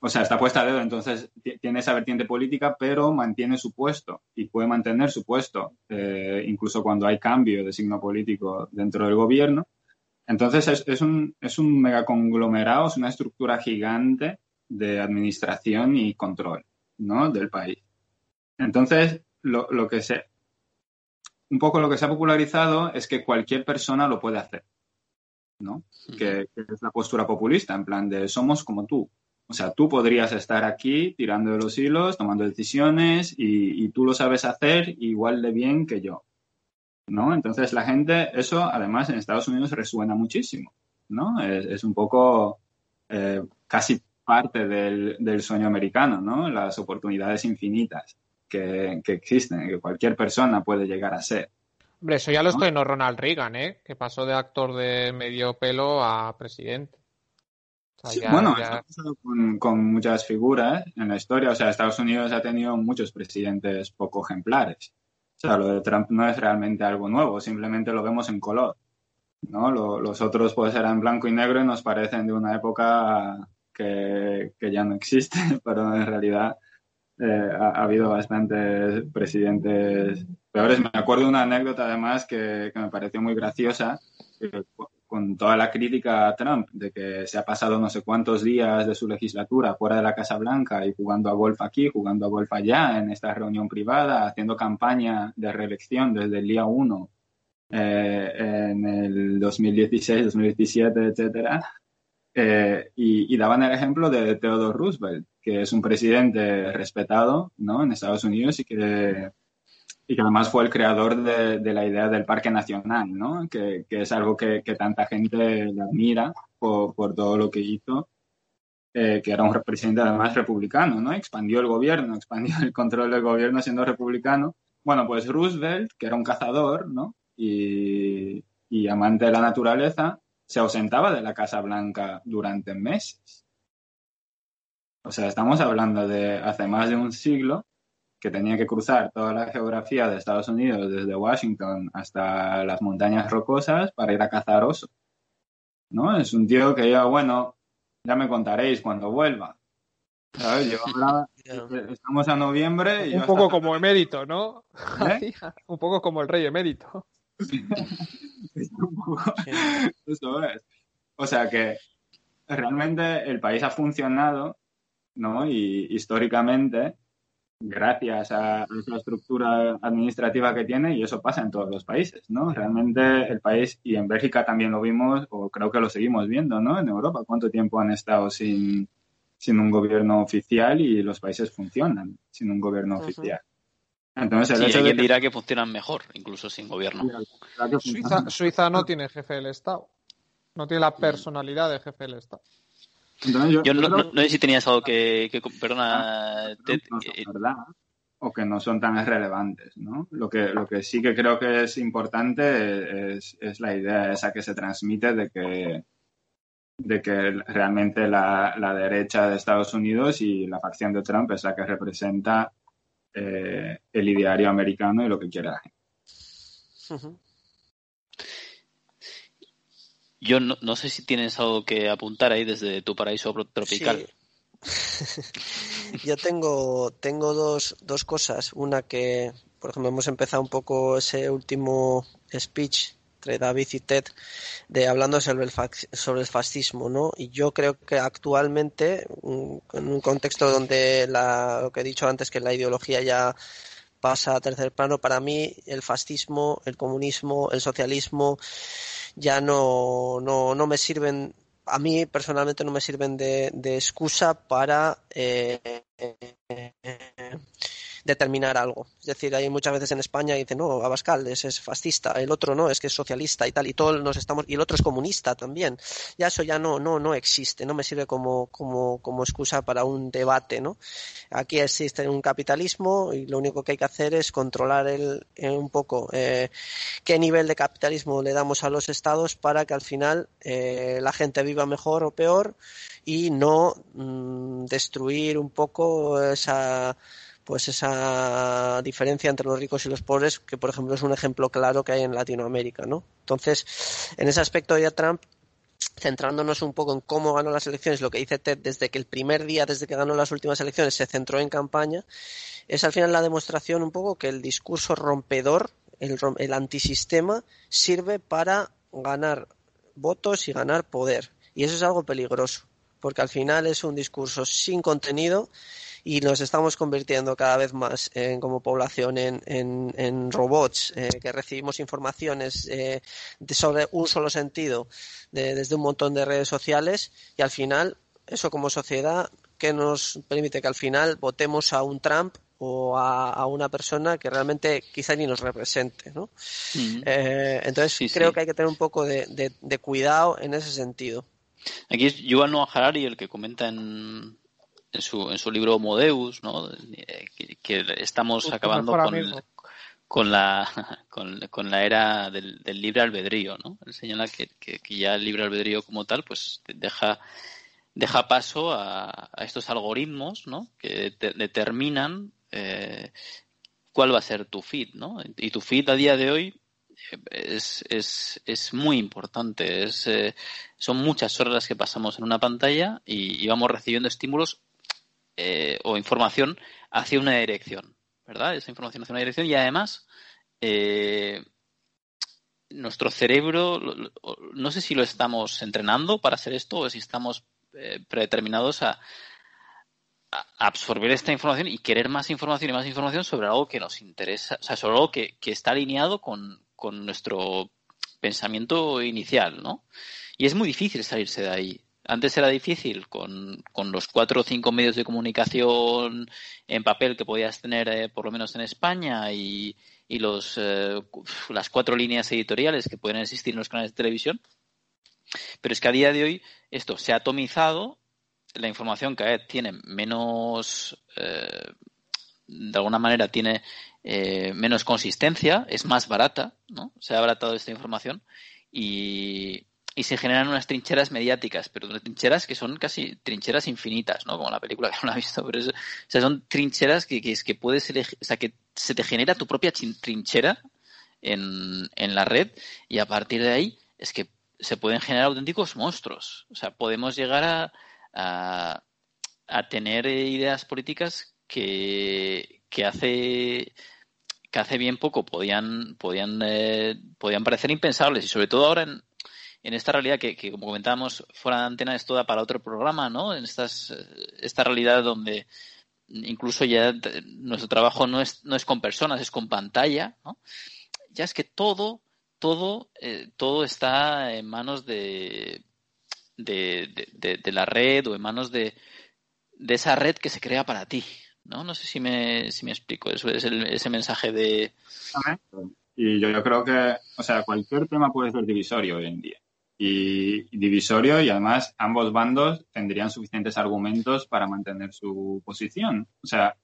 o sea, está puesta a dedo, entonces tiene esa vertiente política, pero mantiene su puesto y puede mantener su puesto, eh, incluso cuando hay cambio de signo político dentro del gobierno. Entonces es, es, un, es un megaconglomerado, es una estructura gigante de administración y control ¿no? del país. Entonces, lo, lo que se, un poco lo que se ha popularizado es que cualquier persona lo puede hacer, ¿no? Que, es la postura populista, en plan de somos como tú. O sea, tú podrías estar aquí tirando de los hilos, tomando decisiones y, y tú lo sabes hacer igual de bien que yo, ¿no? Entonces la gente, eso además en Estados Unidos resuena muchísimo, ¿no? Es, es un poco eh, casi parte del, del sueño americano, ¿no? Las oportunidades infinitas que, existen, que cualquier persona puede llegar a ser. Hombre, eso ya lo estoy en Ronald Reagan, ¿eh? Que pasó de actor de medio pelo a presidente. bueno, ha pasado con, muchas figuras en la historia. O sea, Estados Unidos ha tenido muchos presidentes poco ejemplares. O sea, lo de Trump no es realmente algo nuevo, simplemente lo vemos en color. ¿no? los otros pues eran blanco y negro y nos parecen de una época que, que ya no existe, *laughs* pero en realidad eh, ha, habido bastantes presidentes peores. Me acuerdo de una anécdota además que, me pareció muy graciosa, con toda la crítica a Trump de que se ha pasado no sé cuántos días de su legislatura fuera de la Casa Blanca y jugando a golf aquí, jugando a golf allá, en esta reunión privada, haciendo campaña de reelección desde el día uno eh, en el 2016, 2017, etcétera. Eh, y, y, daban el ejemplo de Theodore Roosevelt, que es un presidente respetado ¿no? en Estados Unidos y que, y que además fue el creador de, de la idea del Parque Nacional, ¿no? que, que es algo que, que, tanta gente le admira por, por todo lo que hizo, eh, que era un presidente además republicano, ¿no? expandió el gobierno, *laughs* expandió el control del gobierno siendo republicano. Bueno, pues Roosevelt, que era un cazador ¿no? y, y amante de la naturaleza, se ausentaba de la Casa Blanca durante meses. O sea, estamos hablando de hace más de un siglo que tenía que cruzar toda la geografía de Estados Unidos, desde Washington hasta las montañas rocosas, para ir a cazar oso. ¿No? Es un tío que ya, bueno, ya me contaréis cuando vuelva. estamos a noviembre y un poco como emérito, ¿no? ¿Eh? *laughs* un poco como el rey emérito. *laughs* Eso es. O sea que realmente el país ha funcionado, ¿no? Y históricamente, gracias a esa estructura administrativa que tiene, y eso pasa en todos los países, ¿no? Realmente el país, y en Bélgica también lo vimos, o creo que lo seguimos viendo, ¿no? En Europa, ¿cuánto tiempo han estado sin, sin un gobierno oficial y los países funcionan sin un gobierno oficial? Entonces, el alguien dirá que funcionan mejor, incluso sin gobierno. Suiza, no tiene jefe del Estado. No tiene la personalidad de jefe del Estado. Yo, no, sé si tenías algo que, perdona, ah, eh, o que no son tan relevantes, ¿no? Lo que, lo que sí que creo que es importante es, la idea esa que se transmite de que, de que realmente la, la, derecha de Estados Unidos y la facción de Trump es la que representa eh, el ideario americano y lo que quiere la gente. Yo no, sé si tienes algo que apuntar ahí desde tu paraíso tropical. *laughs* Yo tengo, tengo dos, dos cosas. Una que, por ejemplo, hemos empezado un poco ese último speech entre David y Ted de hablando sobre el, sobre el fascismo, ¿no? Y yo creo que actualmente, en un contexto donde la, lo que he dicho antes, que la ideología ya pasa a tercer plano, para mí el fascismo, el comunismo, el socialismo ya no, no, no me sirven a mí personalmente no me sirven de, de excusa para eh, determinar algo. Es decir, hay muchas veces en España y dicen, no, Abascal es, es, fascista, el otro no, es que es socialista y tal, y todos nos estamos, y el otro es comunista también. Ya eso ya no, no, no existe, no me sirve como, como, como excusa para un debate, ¿no? Aquí existe un capitalismo y lo único que hay que hacer es controlar el, eh, un poco eh, qué nivel de capitalismo le damos a los estados para que al final eh, la gente viva mejor o peor y no mm, destruir un poco esa pues esa diferencia entre los ricos y los pobres, que por ejemplo es un ejemplo claro que hay en Latinoamérica, ¿no? Entonces, en ese aspecto ya Trump centrándonos un poco en cómo ganó las elecciones, lo que dice Ted desde que el primer día, desde que ganó las últimas elecciones, se centró en campaña, es al final la demostración un poco que el discurso rompedor, el, el antisistema, sirve para ganar votos y ganar poder. Y eso es algo peligroso, porque al final es un discurso sin contenido y nos estamos convirtiendo cada vez más como población en, en, robots eh, que recibimos informaciones eh, sobre un solo sentido desde un montón de redes sociales y al final eso como sociedad que nos permite que al final votemos a un Trump o a, una persona que realmente quizá ni nos represente, ¿no? Eh, entonces creo que hay que tener un poco de, de, cuidado en ese sentido. Aquí es Yuval Noah Harari el que comenta en, en su, en su libro Modeus, ¿no? Eh, que, estamos acabando *laughs* con, con, la, con, la era del, libre albedrío, ¿no? Él señala que, que, ya el libre albedrío como tal, pues deja, deja paso a, estos algoritmos, ¿no? Que determinan eh, cuál va a ser tu feed, ¿no? Y tu feed a día de hoy eh, es, es, es muy importante. Es, son muchas horas las que pasamos en una pantalla y, y, vamos recibiendo estímulos eh, o información hacia una dirección, ¿verdad? Esa información hacia una dirección y además eh, nuestro cerebro, no sé si lo estamos entrenando para hacer esto o si estamos eh, predeterminados a, absorber esta información y querer más información y más información sobre algo que nos interesa, o sea, sobre algo que, que está alineado con, con nuestro pensamiento inicial, ¿no? Y es muy difícil salirse de ahí. Antes era difícil con, con, los cuatro o cinco medios de comunicación en papel que podías tener, eh, por lo menos en España, y, y los, eh, las cuatro líneas editoriales que pueden existir en los canales de televisión. Pero es que a día de hoy esto se ha atomizado, la información cada vez tiene menos, eh, de alguna manera tiene menos consistencia, es más barata, ¿no? Se ha abaratado esta información y, y se generan unas trincheras mediáticas, pero unas trincheras que son casi trincheras infinitas, ¿no? Como la película que no la he visto, pero o sea, son trincheras que, que, es que puedes elegir, o sea, que se te genera tu propia trinchera en, en la red y a partir de ahí es que se pueden generar auténticos monstruos. O sea, podemos llegar a, a, a tener ideas políticas que, que hace que hace bien poco podían podían eh, podían parecer impensables y sobre todo ahora en, en esta realidad que, como comentábamos fuera de antena es toda para otro programa no en estas esta realidad donde incluso ya nuestro trabajo no es no es con personas es con pantalla no ya es que todo todo eh, todo está en manos de de, la red o en manos de, de esa red que se crea para ti. ¿no? No sé si me, si me explico. Eso es el, ese mensaje de. Y yo creo que, o sea, cualquier tema puede ser divisorio hoy en día. Y, divisorio, y además ambos bandos tendrían suficientes argumentos para mantener su posición. O sea,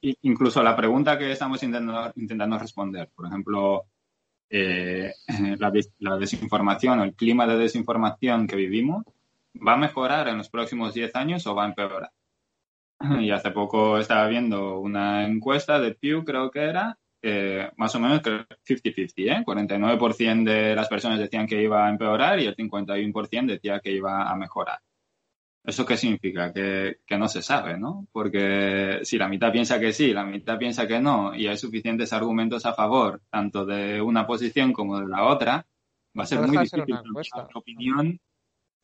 incluso la pregunta que estamos intentando, intentando responder, por ejemplo, eh, *laughs* la, la desinformación o el clima de desinformación que vivimos, ¿va a mejorar en los próximos 10 años o va a empeorar? *clears throat* Y hace poco estaba viendo una encuesta de Pew, creo que era, eh, más o menos 50-50, ¿eh? 49% de las personas decían que iba a empeorar y el 51% decía que iba a mejorar. ¿Eso qué significa? Que, que, no se sabe, ¿no? Porque si la mitad piensa que sí, la mitad piensa que no, y hay suficientes argumentos a favor, tanto de una posición como de la otra, va a ser muy difícil una opinión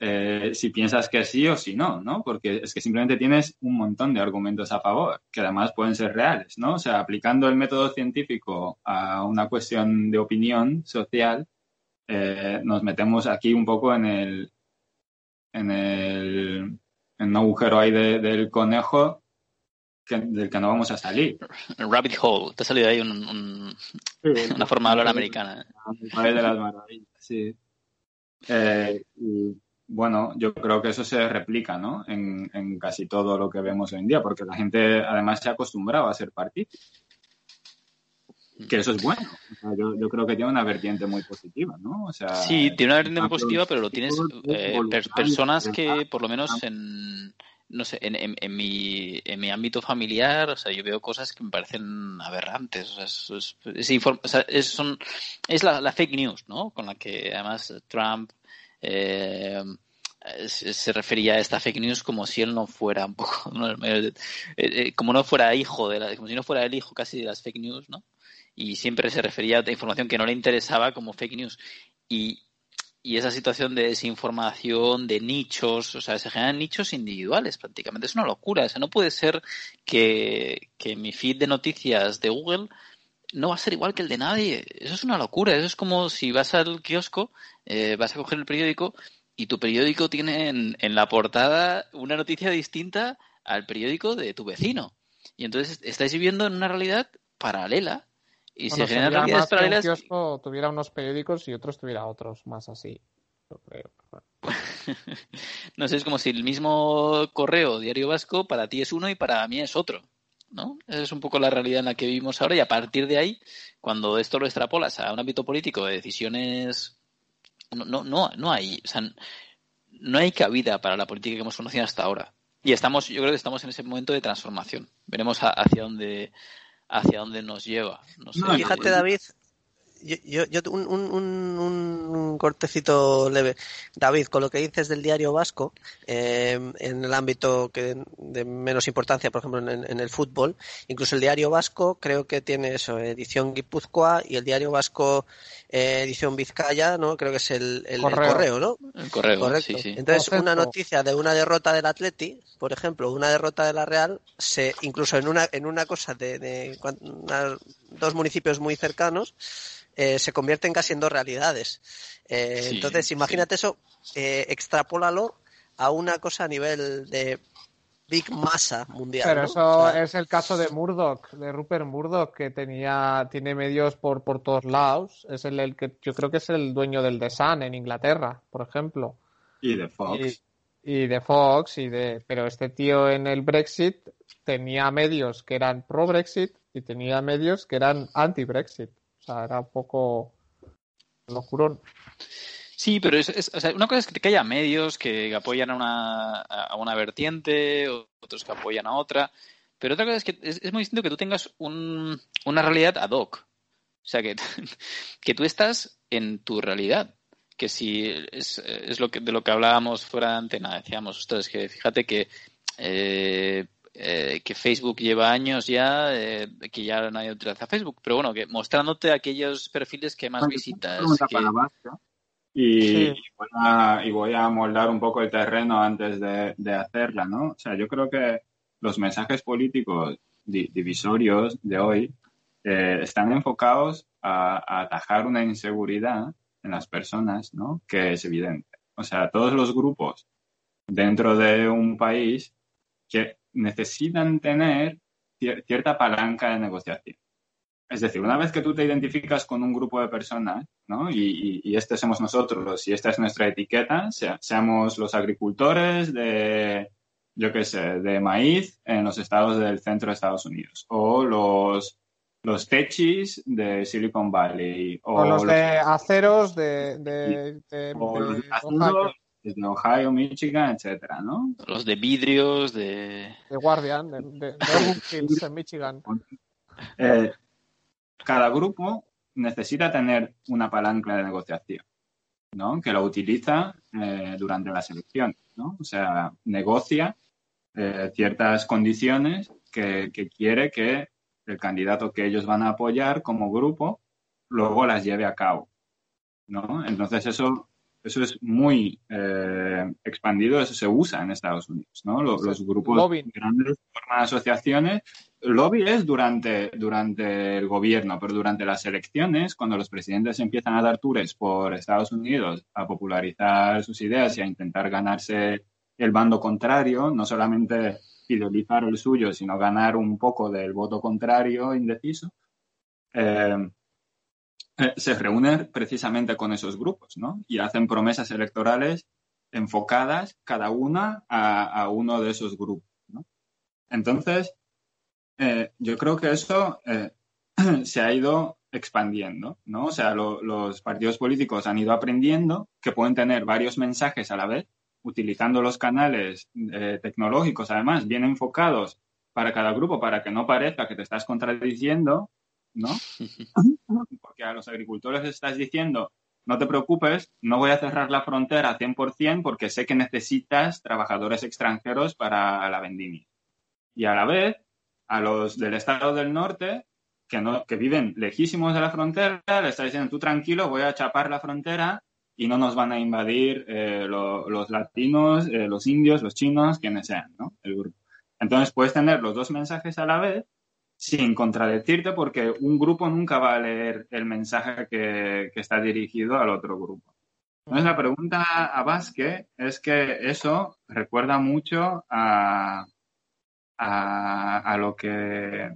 eh, si piensas que sí o si no, ¿no? Porque es que simplemente tienes un montón de argumentos a favor, que además pueden ser reales, ¿no? O sea, aplicando el método científico a una cuestión de opinión social, eh, nos metemos aquí un poco en el, en el, en un agujero ahí de, del conejo que, del que no vamos a salir. El rabbit hole, te ha salido ahí un, un, sí, *laughs* una forma de hablar americana. De las maravillas, sí. Eh, y, bueno, yo creo que eso se replica, ¿no? En, en, casi todo lo que vemos hoy en día, porque la gente además se ha acostumbrado a ser partido. Que eso es bueno. O sea, yo, yo, creo que tiene una vertiente muy positiva, ¿no? O sea, sí, tiene una vertiente muy positiva, pero lo tienes eh, per personas que, por lo menos en, no sé, en, en, en, mi, en mi ámbito familiar, o sea, yo veo cosas que me parecen aberrantes. O sea, es, es, es, o sea, es, son, es la, la, fake news, ¿no? Con la que además Trump eh, se refería a esta fake news como si él no fuera un poco. *laughs* Eh, eh, como no fuera hijo de la, como si no fuera el hijo casi de las fake news, ¿no? Y siempre se refería a información que no le interesaba como fake news. Y, y esa situación de desinformación, de nichos, o sea, se generan nichos individuales prácticamente. Es una locura. O sea, no puede ser que, que mi feed de noticias de Google no va a ser igual que el de nadie. Eso es una locura. Eso es como si vas al kiosco, eh, vas a coger el periódico y tu periódico tiene en, en, la portada una noticia distinta al periódico de tu vecino. Y entonces estáis viviendo en una realidad paralela. Y bueno, se generan realidades paralelas. Que un kiosco tuviera unos periódicos y otros tuviera otros, más así. Yo creo. *laughs* no sé, es como si el mismo correo Diario Vasco para ti es uno y para mí es otro. ¿No? Esa es un poco la realidad en la que vivimos ahora y a partir de ahí, cuando esto lo extrapolas a un ámbito político de decisiones, no, no, no, no hay, o sea, no hay cabida para la política que hemos conocido hasta ahora. Y estamos, yo creo que estamos en ese momento de transformación. Veremos a, hacia dónde hacia dónde nos lleva. No sé, Fíjate, David, yo, yo un, un, un, cortecito leve. David, con lo que dices del diario vasco, eh, en el ámbito que de menos importancia, por ejemplo, en, en, el fútbol, incluso el diario vasco creo que tiene eso, edición Guipúzcoa y el diario vasco eh, edición Vizcaya, ¿no? Creo que es el, el, correo. el correo. ¿no? El correo, Correcto. Sí, sí. Entonces, una noticia de una derrota del Atleti, por ejemplo, una derrota de la Real, se incluso en una, en una cosa de, de una, dos municipios muy cercanos, eh, se convierten casi en dos realidades. Eh, sí, entonces, imagínate sí. eso, eh, extrapólalo a una cosa a nivel de big masa mundial. Pero ¿no? eso o sea, es el caso de Murdoch, de Rupert Murdoch, que tenía, tiene medios por, por todos lados. Es el, el, que yo creo que es el dueño del The Sun en Inglaterra, por ejemplo. Y de Fox. Y, y de Fox, y de, pero este tío en el Brexit tenía medios que eran pro Brexit y tenía medios que eran anti Brexit. O sea, era un poco locurón. Sí, pero es, o sea, una cosa es que haya medios que apoyan a una, a una vertiente, otros que apoyan a otra, pero otra cosa es que es, es muy distinto que tú tengas un, una realidad ad hoc. O sea, que, *laughs* que tú estás en tu realidad, que si es, es lo que de lo que hablábamos fuera de antena, decíamos ustedes que fíjate que eh, eh, que Facebook lleva años ya, eh, que ya nadie utiliza Facebook, pero bueno, que mostrándote aquellos perfiles que más visitas. y, voy a, y, voy a, moldar un poco el terreno antes de, hacerla, ¿no? O sea, yo creo que los mensajes políticos divisorios de hoy eh, están enfocados a, atajar una inseguridad en las personas, ¿no? Que es evidente. O sea, todos los grupos dentro de un país que necesitan tener cierta palanca de negociación. Es decir, una vez que tú te identificas con un grupo de personas, ¿no? Y, y, este somos nosotros, y esta es nuestra etiqueta, seamos los agricultores de, yo qué sé, de maíz en los estados del centro de Estados Unidos, o los, los techis de Silicon Valley, o, los, de aceros de, de, desde Ohio, Michigan, etcétera, ¿no? Los de vidrios, de... De Guardian, de, de, *laughs* Hills en Michigan. Eh, cada grupo necesita tener una palanca de negociación, ¿no? Que lo utiliza eh, durante las elecciones, ¿no? O sea, negocia eh, ciertas condiciones que, que quiere que el candidato que ellos van a apoyar como grupo luego las lleve a cabo, ¿no? Entonces eso eso es muy eh, expandido, eso se usa en Estados Unidos, ¿no? Los, grupos grandes forman asociaciones. Lobby es durante, durante el gobierno, pero durante las elecciones, cuando los presidentes empiezan a dar tours por Estados Unidos a popularizar sus ideas y a intentar ganarse el bando contrario, no solamente fidelizar el suyo, sino ganar un poco del voto contrario indeciso, eh, eh, se reúnen precisamente con esos grupos, ¿no? Y hacen promesas electorales enfocadas cada una a, uno de esos grupos, ¿no? Entonces, eh, yo creo que eso eh, *clears throat* se ha ido expandiendo, ¿no? O sea, los partidos políticos han ido aprendiendo que pueden tener varios mensajes a la vez, utilizando los canales tecnológicos, además, bien enfocados para cada grupo, para que no parezca que te estás contradiciendo, ¿no? *laughs* Porque a los agricultores les estás diciendo, no te preocupes, no voy a cerrar la frontera 100% porque sé que necesitas trabajadores extranjeros para la vendimia. Y a la vez, a los del estado del norte, que, no, que viven lejísimos de la frontera, le estás diciendo, tú tranquilo, voy a chapar la frontera y no nos van a invadir eh, los latinos, eh, los indios, los chinos, quienes sean, ¿no? El grupo. Entonces puedes tener los dos mensajes a la vez sin contradecirte, porque un grupo nunca va a leer el mensaje que, está dirigido al otro grupo. Entonces, la pregunta a Vázquez es que eso recuerda mucho a, a, lo que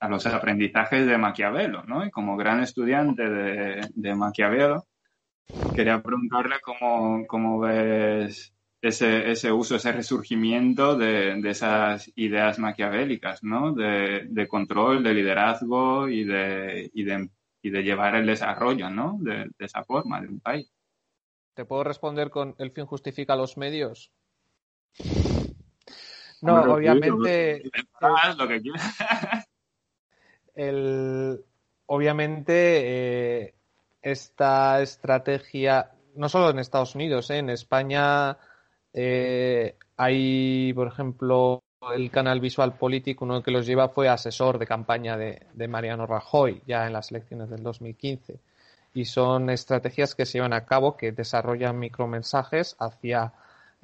a los aprendizajes de Maquiavelo, ¿no? Y como gran estudiante de, de Maquiavelo, quería preguntarle cómo, cómo ves ese, ese uso, ese resurgimiento de, de esas ideas maquiavélicas, ¿no? De, de, control, de liderazgo y de, y de, y de llevar el desarrollo, ¿no? De, esa forma, de un país. ¿Te puedo responder con el fin justifica los medios? No, obviamente. Lo que *laughs* el, obviamente, eh, esta estrategia, no solo en Estados Unidos, ¿eh? en España eh, hay, por ejemplo, el canal Visual Político, uno que los lleva fue asesor de campaña de, Mariano Rajoy, ya en las elecciones del 2015. Y son estrategias que se llevan a cabo que desarrollan micromensajes hacia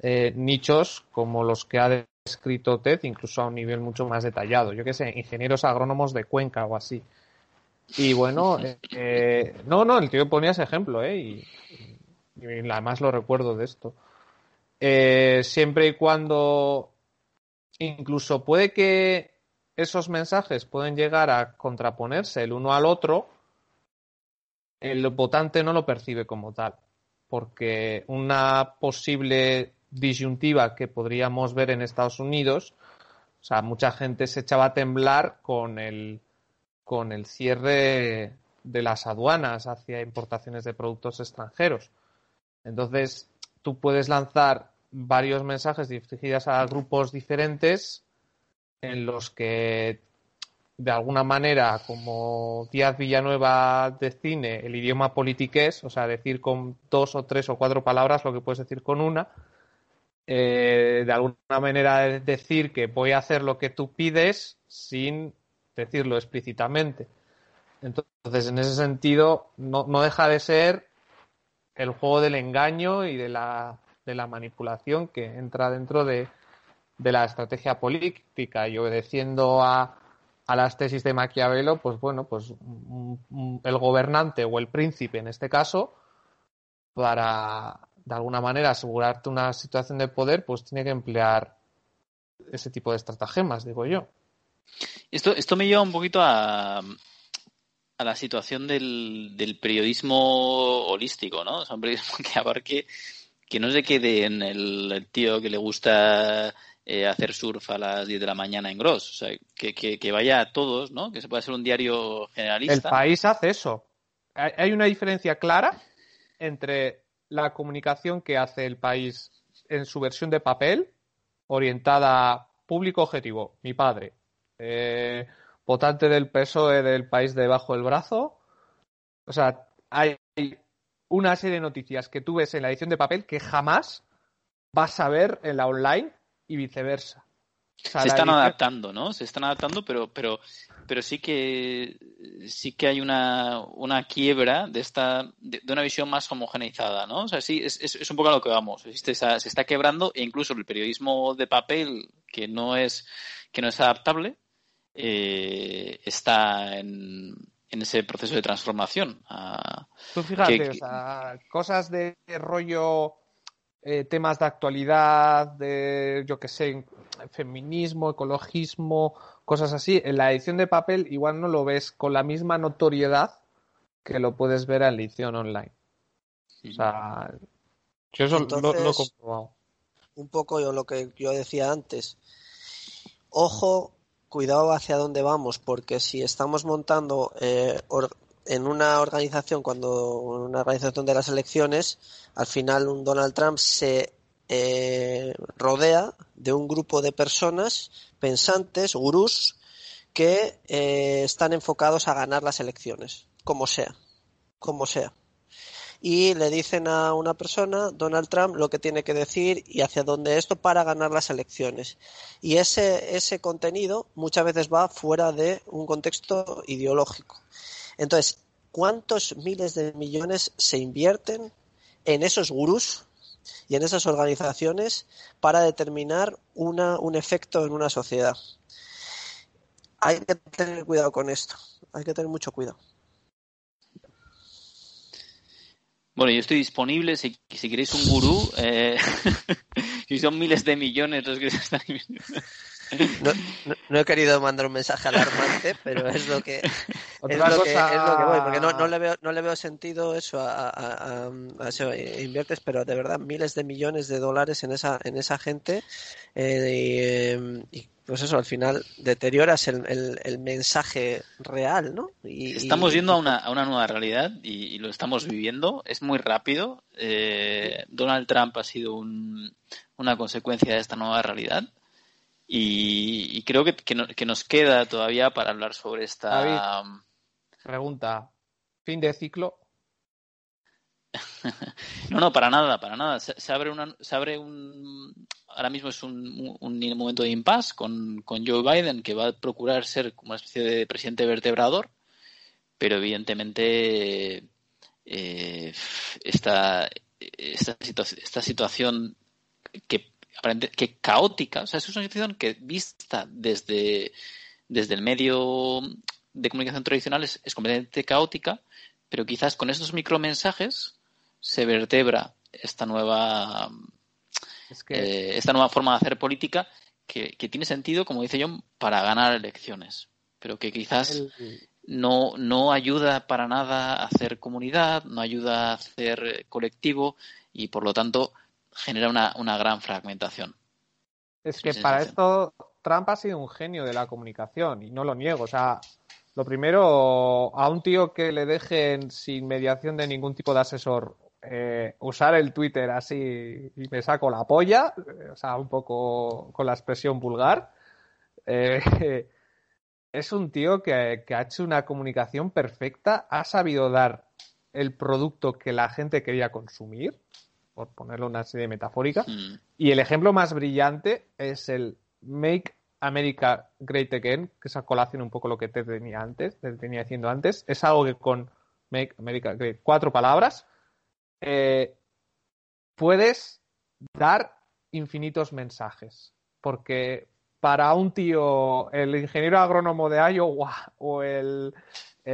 eh, nichos como los que ha descrito TED, incluso a un nivel mucho más detallado. Yo qué sé, ingenieros agrónomos de Cuenca o así. Y bueno, *laughs* eh, no, no, el tío ponía ese ejemplo, ¿eh? Y, y además lo recuerdo de esto. Eh, siempre y cuando incluso puede que esos mensajes pueden llegar a contraponerse el uno al otro, el votante no lo percibe como tal, porque una posible disyuntiva que podríamos ver en Estados Unidos, o sea, mucha gente se echaba a temblar con el, con el cierre de las aduanas hacia importaciones de productos extranjeros. Entonces, tú puedes lanzar varios mensajes dirigidos a grupos diferentes en los que de alguna manera, como Díaz Villanueva define el idioma politiqués, o sea, decir con dos o tres o cuatro palabras lo que puedes decir con una, eh, de alguna manera decir que voy a hacer lo que tú pides sin decirlo explícitamente. Entonces, en ese sentido, no, no deja de ser el juego del engaño y de la, de la manipulación que entra dentro de, de la estrategia política y obedeciendo a, a las tesis de Maquiavelo, pues bueno, pues el gobernante o el príncipe en este caso, para de alguna manera asegurarte una situación de poder, pues tiene que emplear ese tipo de estratagemas, digo yo. Esto, esto me lleva un poquito a, a la situación del, del periodismo holístico, ¿no? O sea, un periodismo *laughs* que abarque, que no se quede en el tío que le gusta eh, hacer surf a las 10 de la mañana en Gross. O sea, que, vaya a todos, ¿no? Que se pueda ser un diario generalista. El país hace eso. Hay una diferencia clara entre la comunicación que hace el país en su versión de papel, orientada a público objetivo, mi padre, eh, votante del PSOE del país debajo del brazo. O sea, hay una serie de noticias que tú ves en la edición de papel que jamás vas a ver en la online y viceversa. se están adaptando, ¿no? Se están adaptando, pero, pero, pero sí que sí que hay una, una quiebra de esta de, una visión más homogeneizada, ¿no? O sea, sí, es, es, un poco a lo que vamos. se está quebrando e incluso el periodismo de papel que no es que no es adaptable eh, está en, en ese proceso de transformación. Tú fíjate, o sea, cosas de rollo eh, temas de actualidad, de, yo que sé, feminismo, ecologismo, cosas así, en la edición de papel igual no lo ves con la misma notoriedad que lo puedes ver en la edición online. O sea, yo eso lo, he comprobado. Un poco yo lo que yo decía antes. Ojo, cuidado hacia dónde vamos, porque si estamos montando eh, en una organización, cuando una organización de las elecciones, al final un Donald Trump se eh, rodea de un grupo de personas pensantes, gurús, que eh, están enfocados a ganar las elecciones, como sea, como sea. Y le dicen a una persona, Donald Trump, lo que tiene que decir y hacia dónde esto para ganar las elecciones. Y ese, ese contenido muchas veces va fuera de un contexto ideológico. Entonces, ¿cuántos miles de millones se invierten en esos gurús y en esas organizaciones para determinar una, un efecto en una sociedad? Hay que tener cuidado con esto, hay que tener mucho cuidado. Bueno, yo estoy disponible si, si queréis un gurú. Eh, *laughs* si son miles de millones los que se están *laughs* no, no, he querido mandar un mensaje alarmante, pero es lo que, *laughs* es lo que, es lo que voy, porque no, no, le veo, no le veo sentido eso a, a, a, eso, eh, inviertes, pero de verdad miles de millones de dólares en esa, en esa gente eh, em, y, pues eso, al final deterioras el, el, el mensaje real, ¿no? Y, estamos yendo a una, a una nueva realidad y, y, lo estamos viviendo, es muy rápido. Eh, Donald Trump ha sido un, una consecuencia de esta nueva realidad y, creo que, que, nos queda todavía para hablar sobre esta. pregunta: ¿fin de ciclo? *laughs* no, no, para nada, para nada. Se, abre, una, se abre un. Ahora mismo es un, un, momento de impasse con, con Joe Biden, que va a procurar ser como una especie de presidente vertebrador, pero evidentemente eh, esta, esta, esta situación que que caótica, o sea, es una situación que vista desde, desde el medio de comunicación tradicional es, completamente caótica, pero quizás con estos micromensajes se vertebra esta nueva eh, esta nueva forma de hacer política que, tiene sentido, como dice John, para ganar elecciones, pero que quizás no, no ayuda para nada a hacer comunidad, no ayuda a hacer colectivo y por lo tanto genera una, una gran fragmentación. Es que para esto Trump ha sido un genio de la comunicación y no lo niego. O sea, lo primero, a un tío que le dejen sin mediación de ningún tipo de asesor eh, usar el Twitter así y me saco la polla, o sea, un poco con la expresión vulgar, eh, *laughs* es un tío que, ha hecho una comunicación perfecta, ha sabido dar el producto que la gente quería consumir, por ponerlo una serie metafórica, hmm. y el ejemplo más brillante es el Make America Great Again, que esa colación un poco lo que te tenía antes, te tenía diciendo antes, es algo que con Make America Great, cuatro palabras, eh, puedes dar infinitos mensajes. Porque para un tío, el ingeniero agrónomo de Iowa o el,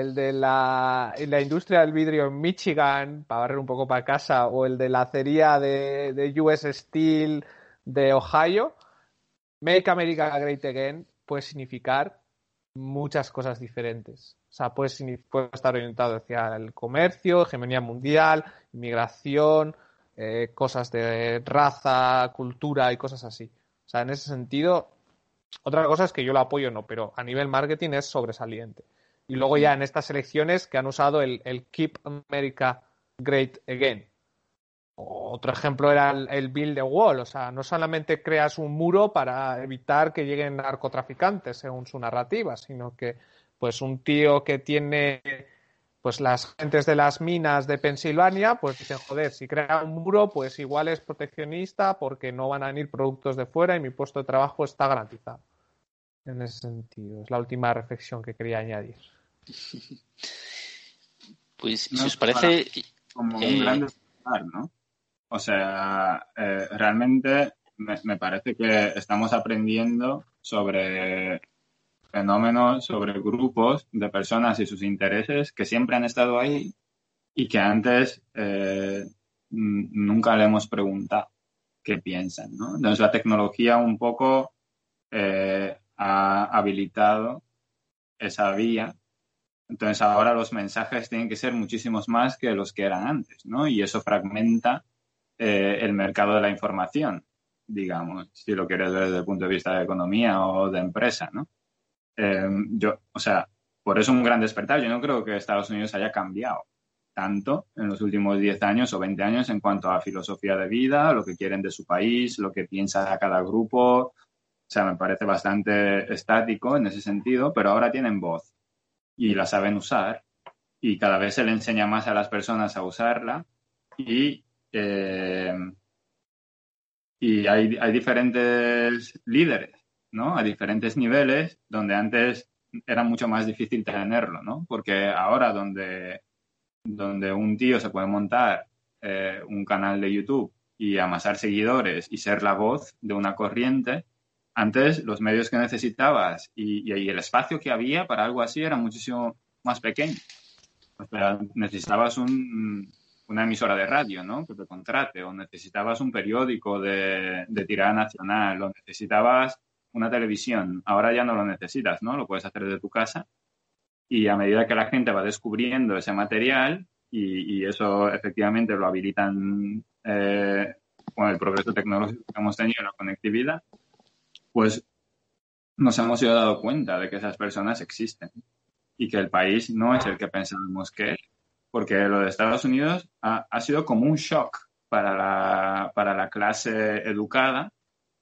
de la, industria del vidrio en Michigan, para barrer un poco para casa, o el de la acería de, US Steel de Ohio, Make America Great Again puede significar muchas cosas diferentes. O sea, puede, estar orientado hacia el comercio, hegemonía mundial, inmigración, eh, cosas de raza, cultura y cosas así. O sea, en ese sentido, otra cosa es que yo lo apoyo no, pero a nivel marketing es sobresaliente. Y luego ya en estas elecciones que han usado el, Keep America Great Again. Otro ejemplo era el, el Build the Wall, o sea, no solamente creas un muro para evitar que lleguen narcotraficantes según su narrativa, sino que pues un tío que tiene pues las gentes de las minas de Pensilvania, pues dicen, joder, si crea un muro, pues igual es proteccionista porque no van a venir productos de fuera y mi puesto de trabajo está garantizado. En ese sentido, es la última reflexión que quería añadir. *laughs* Pues si os parece... Como un eh, gran despertar, ¿no? O sea, eh, realmente me parece que estamos aprendiendo sobre fenómenos, sobre grupos de personas y sus intereses que siempre han estado ahí y que antes eh, nunca le hemos preguntado qué piensan. ¿no? Entonces la tecnología un poco eh, ha habilitado esa vía. Entonces ahora los mensajes tienen que ser muchísimos más que los que eran antes, ¿no? Y eso fragmenta eh, el mercado de la información, digamos, si lo quieres desde el punto de vista de economía o de empresa, ¿no? Eh, yo, o sea, por eso un gran despertar. Yo no creo que Estados Unidos haya cambiado tanto en los últimos 10 años o 20 años en cuanto a filosofía de vida, lo que quieren de su país, lo que piensa cada grupo. O sea, me parece bastante estático en ese sentido, pero ahora tienen voz y la saben usar y cada vez se le enseña más a las personas a usarla y, eh, y hay, hay diferentes líderes ¿no? A diferentes niveles, donde antes era mucho más difícil tenerlo, ¿no? Porque ahora donde, donde un tío se puede montar eh, un canal de YouTube y amasar seguidores y ser la voz de una corriente, antes los medios que necesitabas y, el espacio que había para algo así era muchísimo más pequeño. O sea, necesitabas un, una emisora de radio, ¿no? Que te contrate, o necesitabas un periódico de, tirada nacional, o necesitabas una televisión. Ahora ya no lo necesitas, ¿no? Lo puedes hacer desde tu casa. Y a medida que la gente va descubriendo ese material, y, eso efectivamente lo habilitan eh, con el progreso tecnológico que hemos tenido, la conectividad, pues nos hemos ido dado cuenta de que esas personas existen y que el país no es el que pensábamos que es. Porque lo de Estados Unidos ha, ha sido como un shock para la, para la clase educada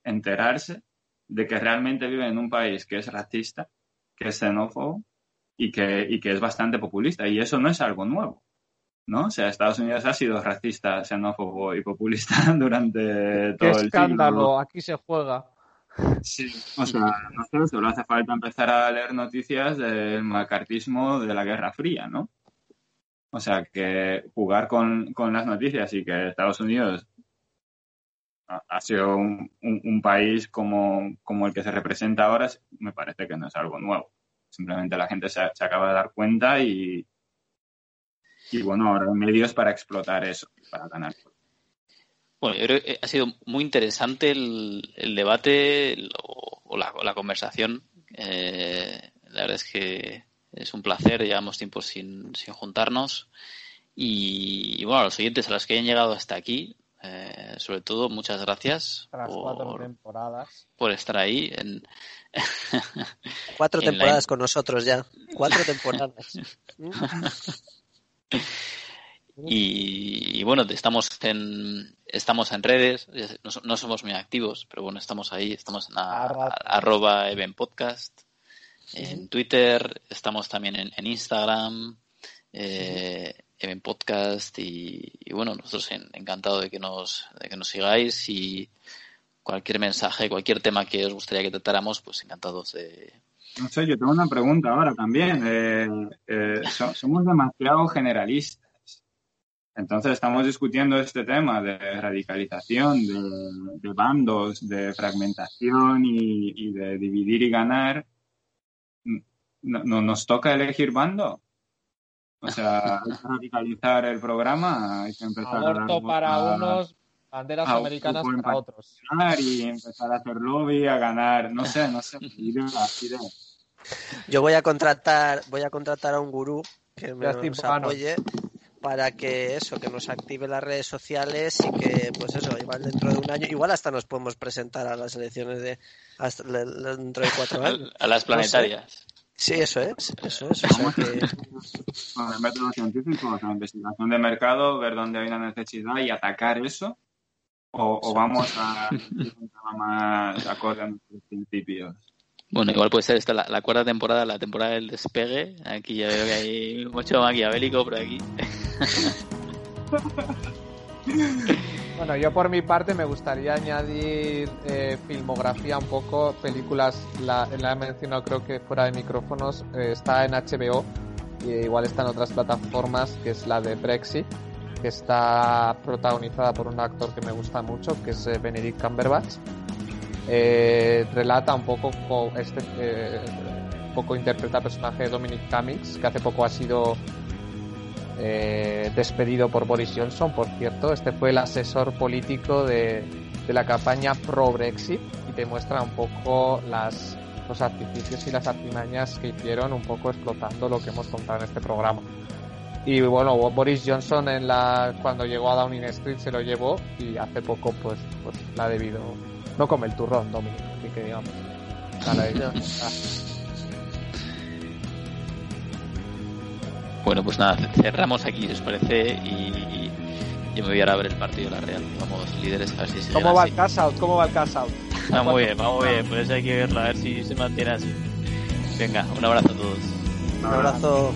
enterarse de que realmente vive en un país que es racista, que es xenófobo y que, y que es bastante populista. Y eso no es algo nuevo. ¿no? O sea, Estados Unidos ha sido racista, xenófobo y populista *laughs* durante todo el escándalo! Aquí se juega. Sí, o sea, no sé, solo hace falta empezar a leer noticias del macartismo de la Guerra Fría, ¿no? O sea, que jugar con, con las noticias y que Estados Unidos ha sido un, país como, el que se representa ahora, me parece que no es algo nuevo. Simplemente la gente se, acaba de dar cuenta y, y bueno, ahora hay medios para explotar eso, para ganar. Bueno, yo creo que ha sido muy interesante el, debate o, la, conversación. Eh, la verdad es que es un placer, llevamos tiempo sin, sin juntarnos. Y, y, bueno, a los oyentes a los que hayan llegado hasta aquí, eh, sobre todo, muchas gracias por, estar ahí. En... *laughs* Cuatro temporadas con nosotros ya. Cuatro *laughs* temporadas. y, bueno, estamos en, estamos en redes. No, somos muy activos, pero bueno, estamos ahí. Estamos en arroba podcast en Twitter, estamos también en, Instagram, eh, en podcast y, bueno, nosotros encantados de que nos de que nos sigáis y cualquier mensaje, cualquier tema que os gustaría que tratáramos, pues encantados de... No sé, yo tengo una pregunta ahora también. Eh, eh, somos demasiado generalistas. Entonces estamos discutiendo este tema de radicalización, de, bandos, de fragmentación y, de dividir y ganar. No, ¿Nos toca elegir bando? O sea, hay que radicalizar el programa, hay que empezar a dar para unos, banderas americanas para otros. Y empezar a hacer lobby, a ganar, no sé, no sé, Yo voy a contratar, voy a contratar a un gurú que me nos apoye para que eso, que nos active las redes sociales y que, pues eso, igual dentro de un año, igual hasta nos podemos presentar a las elecciones de hasta dentro de cuatro años. A las planetarias. Sí, eso es, eso es. O sea que... Bueno, el método científico, la investigación de mercado, ver dónde hay una necesidad y atacar eso, o, vamos a *laughs* más acorde a nuestros principios. Bueno, igual puede ser esta la, cuarta temporada, la temporada del despegue. Aquí ya veo que hay mucho maquiavélico por aquí. *laughs* bueno, yo por mi parte me gustaría añadir eh, filmografía un poco, películas, la, he mencionado creo que fuera de micrófonos, eh, está en HBO y igual está en otras plataformas, que es la de Brexit, que está protagonizada por un actor que me gusta mucho, que es eh, Benedict Cumberbatch eh, relata un poco este eh, poco interpreta el personaje de Dominic Cummings que hace poco ha sido eh, despedido por Boris Johnson por cierto. Este fue el asesor político de, la campaña pro Brexit y te muestra un poco las los artificios y las artimañas que hicieron un poco explotando lo que hemos contado en este programa. Y bueno Boris Johnson en la cuando llegó a Downing Street se lo llevó y hace poco pues pues la ha debido no come el turrón, Dominic, así que digamos. Bueno, pues nada, cerramos aquí, si os parece, y yo me voy a ver el partido de la Real. Vamos, líderes, a ver si se ¿Cómo va el cash out? ¿Cómo va el cash out? Está muy bien, va muy bien, *laughs* pues hay que verlo, a ver si se mantiene así. Venga, un abrazo a todos. Un abrazo.